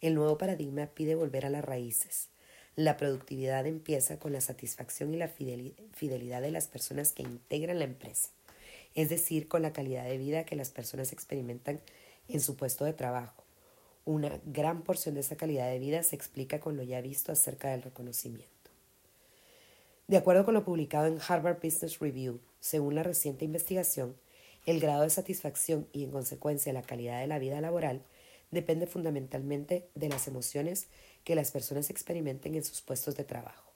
El nuevo paradigma pide volver a las raíces. La productividad empieza con la satisfacción y la fidelidad de las personas que integran la empresa, es decir, con la calidad de vida que las personas experimentan en su puesto de trabajo. Una gran porción de esa calidad de vida se explica con lo ya visto acerca del reconocimiento. De acuerdo con lo publicado en Harvard Business Review, según la reciente investigación, el grado de satisfacción y, en consecuencia, la calidad de la vida laboral depende fundamentalmente de las emociones que las personas experimenten en sus puestos de trabajo.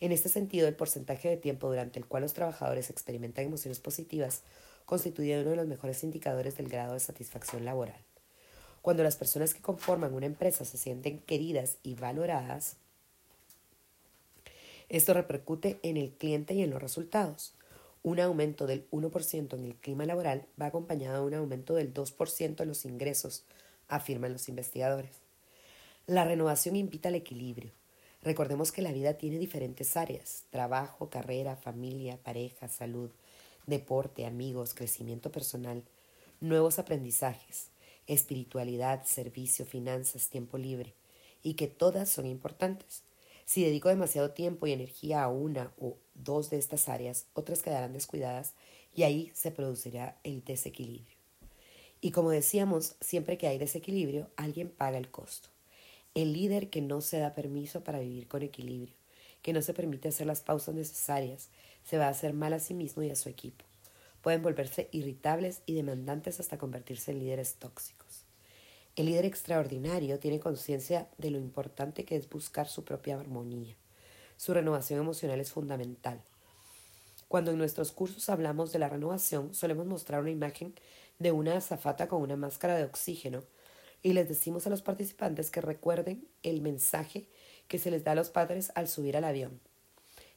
En este sentido, el porcentaje de tiempo durante el cual los trabajadores experimentan emociones positivas constituye uno de los mejores indicadores del grado de satisfacción laboral. Cuando las personas que conforman una empresa se sienten queridas y valoradas, esto repercute en el cliente y en los resultados. Un aumento del 1% en el clima laboral va acompañado de un aumento del 2% en los ingresos, afirman los investigadores. La renovación invita al equilibrio. Recordemos que la vida tiene diferentes áreas, trabajo, carrera, familia, pareja, salud, deporte, amigos, crecimiento personal, nuevos aprendizajes, espiritualidad, servicio, finanzas, tiempo libre, y que todas son importantes. Si dedico demasiado tiempo y energía a una o dos de estas áreas, otras quedarán descuidadas y ahí se producirá el desequilibrio. Y como decíamos, siempre que hay desequilibrio, alguien paga el costo. El líder que no se da permiso para vivir con equilibrio, que no se permite hacer las pausas necesarias, se va a hacer mal a sí mismo y a su equipo. Pueden volverse irritables y demandantes hasta convertirse en líderes tóxicos. El líder extraordinario tiene conciencia de lo importante que es buscar su propia armonía. Su renovación emocional es fundamental. Cuando en nuestros cursos hablamos de la renovación, solemos mostrar una imagen de una azafata con una máscara de oxígeno y les decimos a los participantes que recuerden el mensaje que se les da a los padres al subir al avión.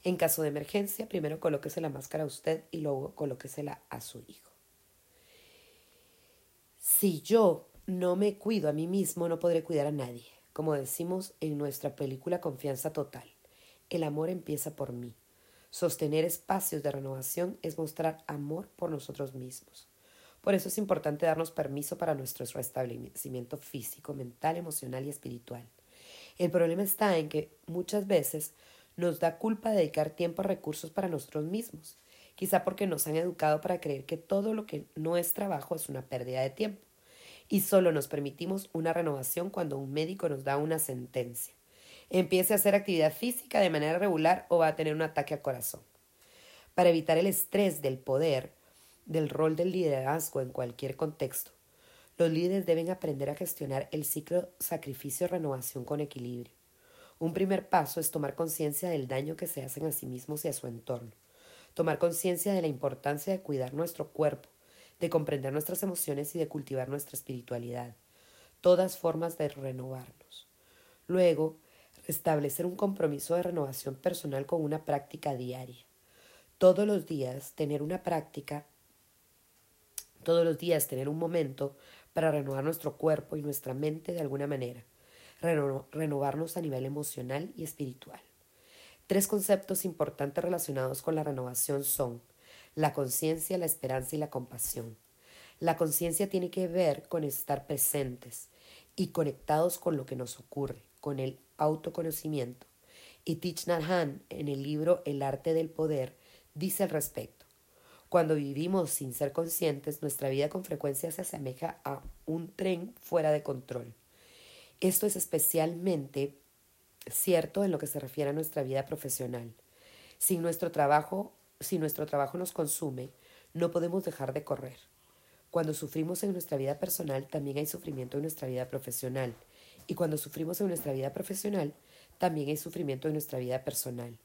En caso de emergencia, primero colóquese la máscara a usted y luego colóquesela a su hijo. Si yo no me cuido a mí mismo, no podré cuidar a nadie. Como decimos en nuestra película Confianza Total, el amor empieza por mí. Sostener espacios de renovación es mostrar amor por nosotros mismos. Por eso es importante darnos permiso para nuestro restablecimiento físico, mental, emocional y espiritual. El problema está en que muchas veces nos da culpa dedicar tiempo a recursos para nosotros mismos, quizá porque nos han educado para creer que todo lo que no es trabajo es una pérdida de tiempo y solo nos permitimos una renovación cuando un médico nos da una sentencia. Empiece a hacer actividad física de manera regular o va a tener un ataque al corazón. Para evitar el estrés del poder, del rol del liderazgo en cualquier contexto, los líderes deben aprender a gestionar el ciclo sacrificio-renovación con equilibrio. Un primer paso es tomar conciencia del daño que se hacen a sí mismos y a su entorno. Tomar conciencia de la importancia de cuidar nuestro cuerpo, de comprender nuestras emociones y de cultivar nuestra espiritualidad, todas formas de renovarnos. Luego, restablecer un compromiso de renovación personal con una práctica diaria. Todos los días tener una práctica, todos los días tener un momento para renovar nuestro cuerpo y nuestra mente de alguna manera, renovarnos a nivel emocional y espiritual. Tres conceptos importantes relacionados con la renovación son la conciencia, la esperanza y la compasión. La conciencia tiene que ver con estar presentes y conectados con lo que nos ocurre, con el autoconocimiento. Y Thich Nhat en el libro El arte del poder, dice al respecto. Cuando vivimos sin ser conscientes, nuestra vida con frecuencia se asemeja a un tren fuera de control. Esto es especialmente cierto en lo que se refiere a nuestra vida profesional. Si nuestro trabajo, si nuestro trabajo nos consume, no podemos dejar de correr. Cuando sufrimos en nuestra vida personal, también hay sufrimiento en nuestra vida profesional. Y cuando sufrimos en nuestra vida profesional, también hay sufrimiento en nuestra vida personal.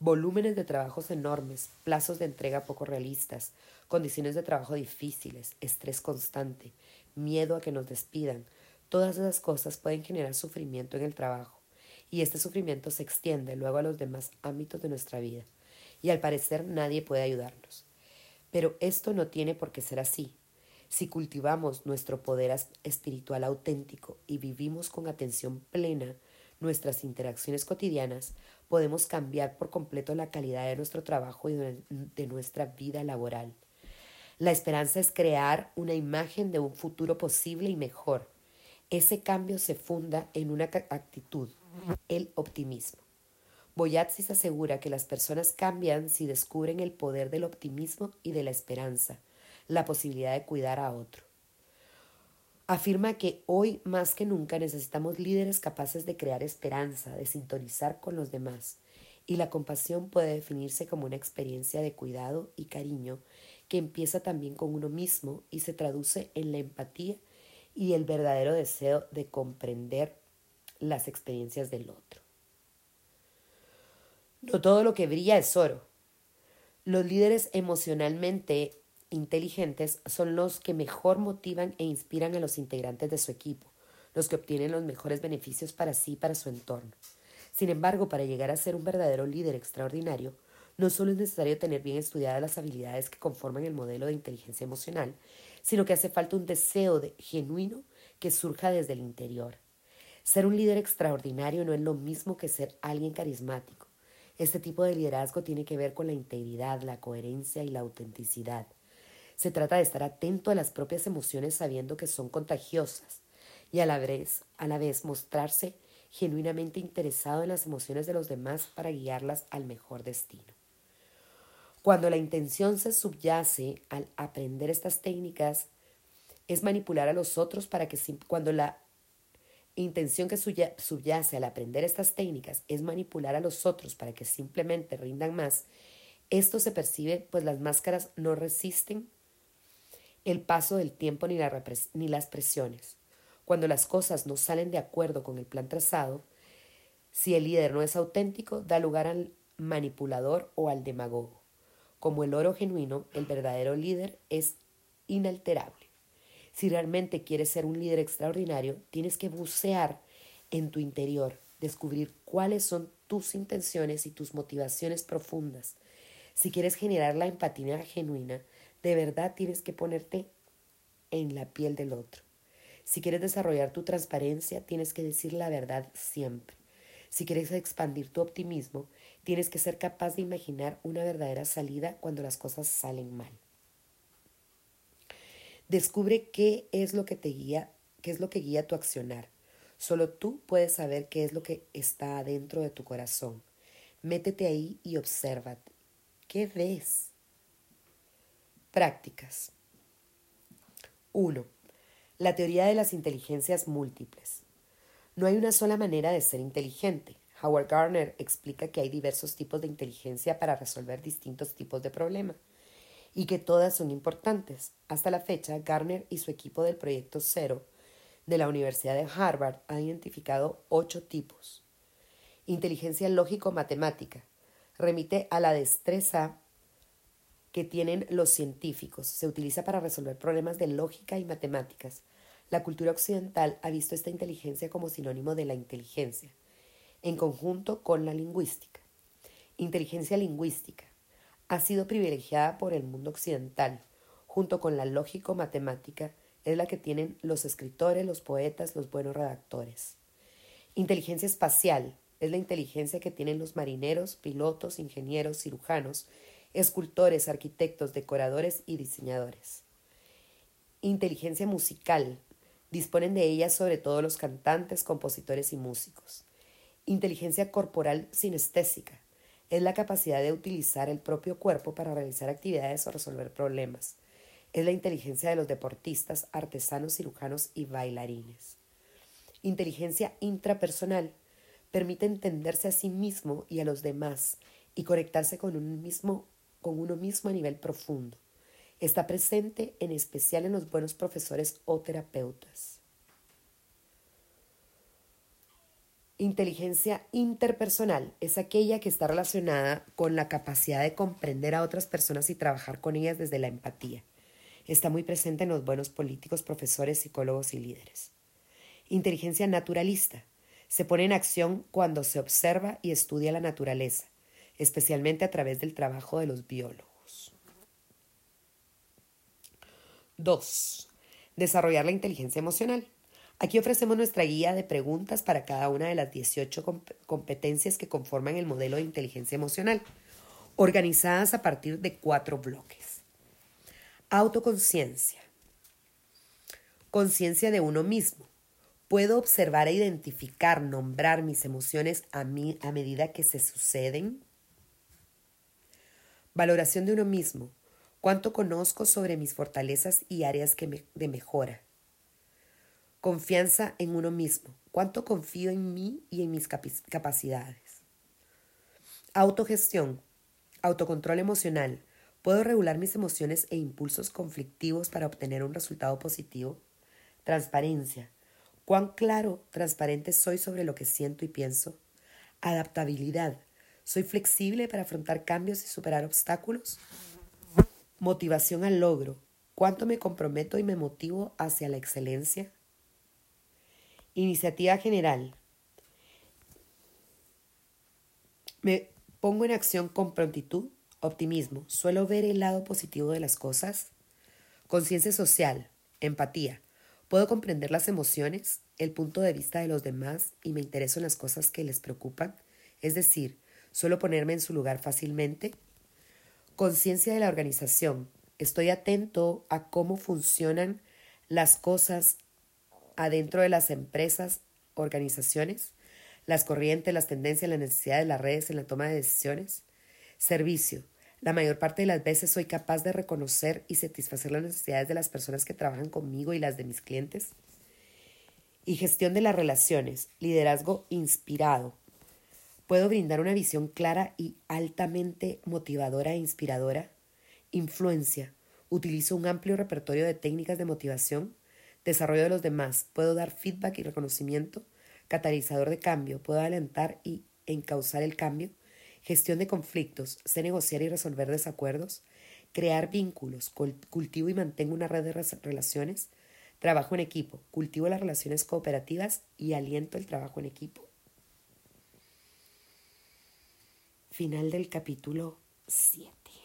Volúmenes de trabajos enormes, plazos de entrega poco realistas, condiciones de trabajo difíciles, estrés constante, miedo a que nos despidan, todas esas cosas pueden generar sufrimiento en el trabajo. Y este sufrimiento se extiende luego a los demás ámbitos de nuestra vida. Y al parecer nadie puede ayudarnos. Pero esto no tiene por qué ser así. Si cultivamos nuestro poder espiritual auténtico y vivimos con atención plena nuestras interacciones cotidianas, podemos cambiar por completo la calidad de nuestro trabajo y de nuestra vida laboral. La esperanza es crear una imagen de un futuro posible y mejor. Ese cambio se funda en una actitud, el optimismo. Boyatsis asegura que las personas cambian si descubren el poder del optimismo y de la esperanza, la posibilidad de cuidar a otro. Afirma que hoy más que nunca necesitamos líderes capaces de crear esperanza, de sintonizar con los demás, y la compasión puede definirse como una experiencia de cuidado y cariño que empieza también con uno mismo y se traduce en la empatía y el verdadero deseo de comprender las experiencias del otro. No todo lo que brilla es oro. Los líderes emocionalmente inteligentes son los que mejor motivan e inspiran a los integrantes de su equipo, los que obtienen los mejores beneficios para sí y para su entorno. Sin embargo, para llegar a ser un verdadero líder extraordinario, no solo es necesario tener bien estudiadas las habilidades que conforman el modelo de inteligencia emocional, sino que hace falta un deseo de, genuino que surja desde el interior. Ser un líder extraordinario no es lo mismo que ser alguien carismático. Este tipo de liderazgo tiene que ver con la integridad, la coherencia y la autenticidad. Se trata de estar atento a las propias emociones sabiendo que son contagiosas y a la vez, a la vez mostrarse genuinamente interesado en las emociones de los demás para guiarlas al mejor destino. Cuando la intención se subyace al aprender estas técnicas, es manipular a los otros para que cuando la intención que subyace al aprender estas técnicas es manipular a los otros para que simplemente rindan más, esto se percibe pues las máscaras no resisten el paso del tiempo ni, las presiones. Cuando las cosas no salen de acuerdo con el plan trazado, si el líder no es auténtico, da lugar al manipulador o al demagogo. Como el oro genuino, el verdadero líder es inalterable. Si realmente quieres ser un líder extraordinario, tienes que bucear en tu interior, descubrir cuáles son tus intenciones y tus motivaciones profundas. Si quieres generar la empatía genuina, de verdad tienes que ponerte en la piel del otro. Si quieres desarrollar tu transparencia, tienes que decir la verdad siempre. Si quieres expandir tu optimismo, tienes que ser capaz de imaginar una verdadera salida cuando las cosas salen mal. Descubre qué es lo que te guía, qué es lo que guía tu accionar. Solo tú puedes saber qué es lo que está adentro de tu corazón. Métete ahí y obsérvate. ¿Qué ves? Prácticas. 1. La teoría de las inteligencias múltiples. No hay una sola manera de ser inteligente. Howard Gardner explica que hay diversos tipos de inteligencia para resolver distintos tipos de problemas y que todas son importantes. Hasta la fecha, Gardner y su equipo del Proyecto Cero de la Universidad de Harvard han identificado ocho tipos. Inteligencia lógico-matemática. Remite a la destreza que tienen los científicos. Se utiliza para resolver problemas de lógica y matemáticas. La cultura occidental ha visto esta inteligencia como sinónimo de la inteligencia, en conjunto con la lingüística. Inteligencia lingüística ha sido privilegiada por el mundo occidental, junto con la lógico-matemática, es la que tienen los escritores, los poetas, los buenos redactores. Inteligencia espacial es la inteligencia que tienen los marineros, pilotos, ingenieros, cirujanos escultores, arquitectos, decoradores y diseñadores. Inteligencia musical. Disponen de ella sobre todo los cantantes, compositores y músicos. Inteligencia corporal sinestésica. Es la capacidad de utilizar el propio cuerpo para realizar actividades o resolver problemas. Es la inteligencia de los deportistas, artesanos, cirujanos y bailarines. Inteligencia intrapersonal. Permite entenderse a sí mismo y a los demás y conectarse con, un mismo, con uno mismo a nivel profundo. Está presente en especial en los buenos profesores o terapeutas. Inteligencia interpersonal es aquella que está relacionada con la capacidad de comprender a otras personas y trabajar con ellas desde la empatía. Está muy presente en los buenos políticos, profesores, psicólogos y líderes. Inteligencia naturalista se pone en acción cuando se observa y estudia la naturaleza, especialmente a través del trabajo de los biólogos. 2. Desarrollar la inteligencia emocional. Aquí ofrecemos nuestra guía de preguntas para cada una de las 18 competencias que conforman el modelo de inteligencia emocional, organizadas a partir de cuatro bloques. Autoconciencia. Conciencia de uno mismo. Puedo observar e identificar, nombrar mis emociones a, mí, a medida que se suceden. Valoración de uno mismo. ¿Cuánto conozco sobre mis fortalezas y áreas de mejora? Confianza en uno mismo. ¿Cuánto confío en mí y en mis capacidades? Autogestión. Autocontrol emocional. ¿Puedo regular mis emociones e impulsos conflictivos para obtener un resultado positivo? Transparencia. ¿Cuán claro, transparente soy sobre lo que siento y pienso? Adaptabilidad. ¿Soy flexible para afrontar cambios y superar obstáculos? Motivación al logro. ¿Cuánto me comprometo y me motivo hacia la excelencia? Iniciativa general. Me pongo en acción con prontitud, optimismo. Suelo ver el lado positivo de las cosas. Conciencia social, empatía. Puedo comprender las emociones, el punto de vista de los demás y me intereso en las cosas que les preocupan. Es decir, Suelo ponerme en su lugar fácilmente. Conciencia de la organización. Estoy atento a cómo funcionan las cosas adentro de las empresas, organizaciones, las corrientes, las tendencias, las necesidades, las redes en la toma de decisiones. Servicio. La mayor parte de las veces soy capaz de reconocer y satisfacer las necesidades de las personas que trabajan conmigo y las de mis clientes. Y gestión de las relaciones. Liderazgo inspirado. Puedo brindar una visión clara y altamente motivadora e inspiradora. Influencia. Utilizo un amplio repertorio de técnicas de motivación. Desarrollo de los demás. Puedo dar feedback y reconocimiento. Catalizador de cambio. Puedo alentar y encauzar el cambio. Gestión de conflictos. Sé negociar y resolver desacuerdos. Crear vínculos. Cultivo y mantengo una red de relaciones. Trabajo en equipo. Cultivo las relaciones cooperativas y aliento el trabajo en equipo. Final del capítulo 7.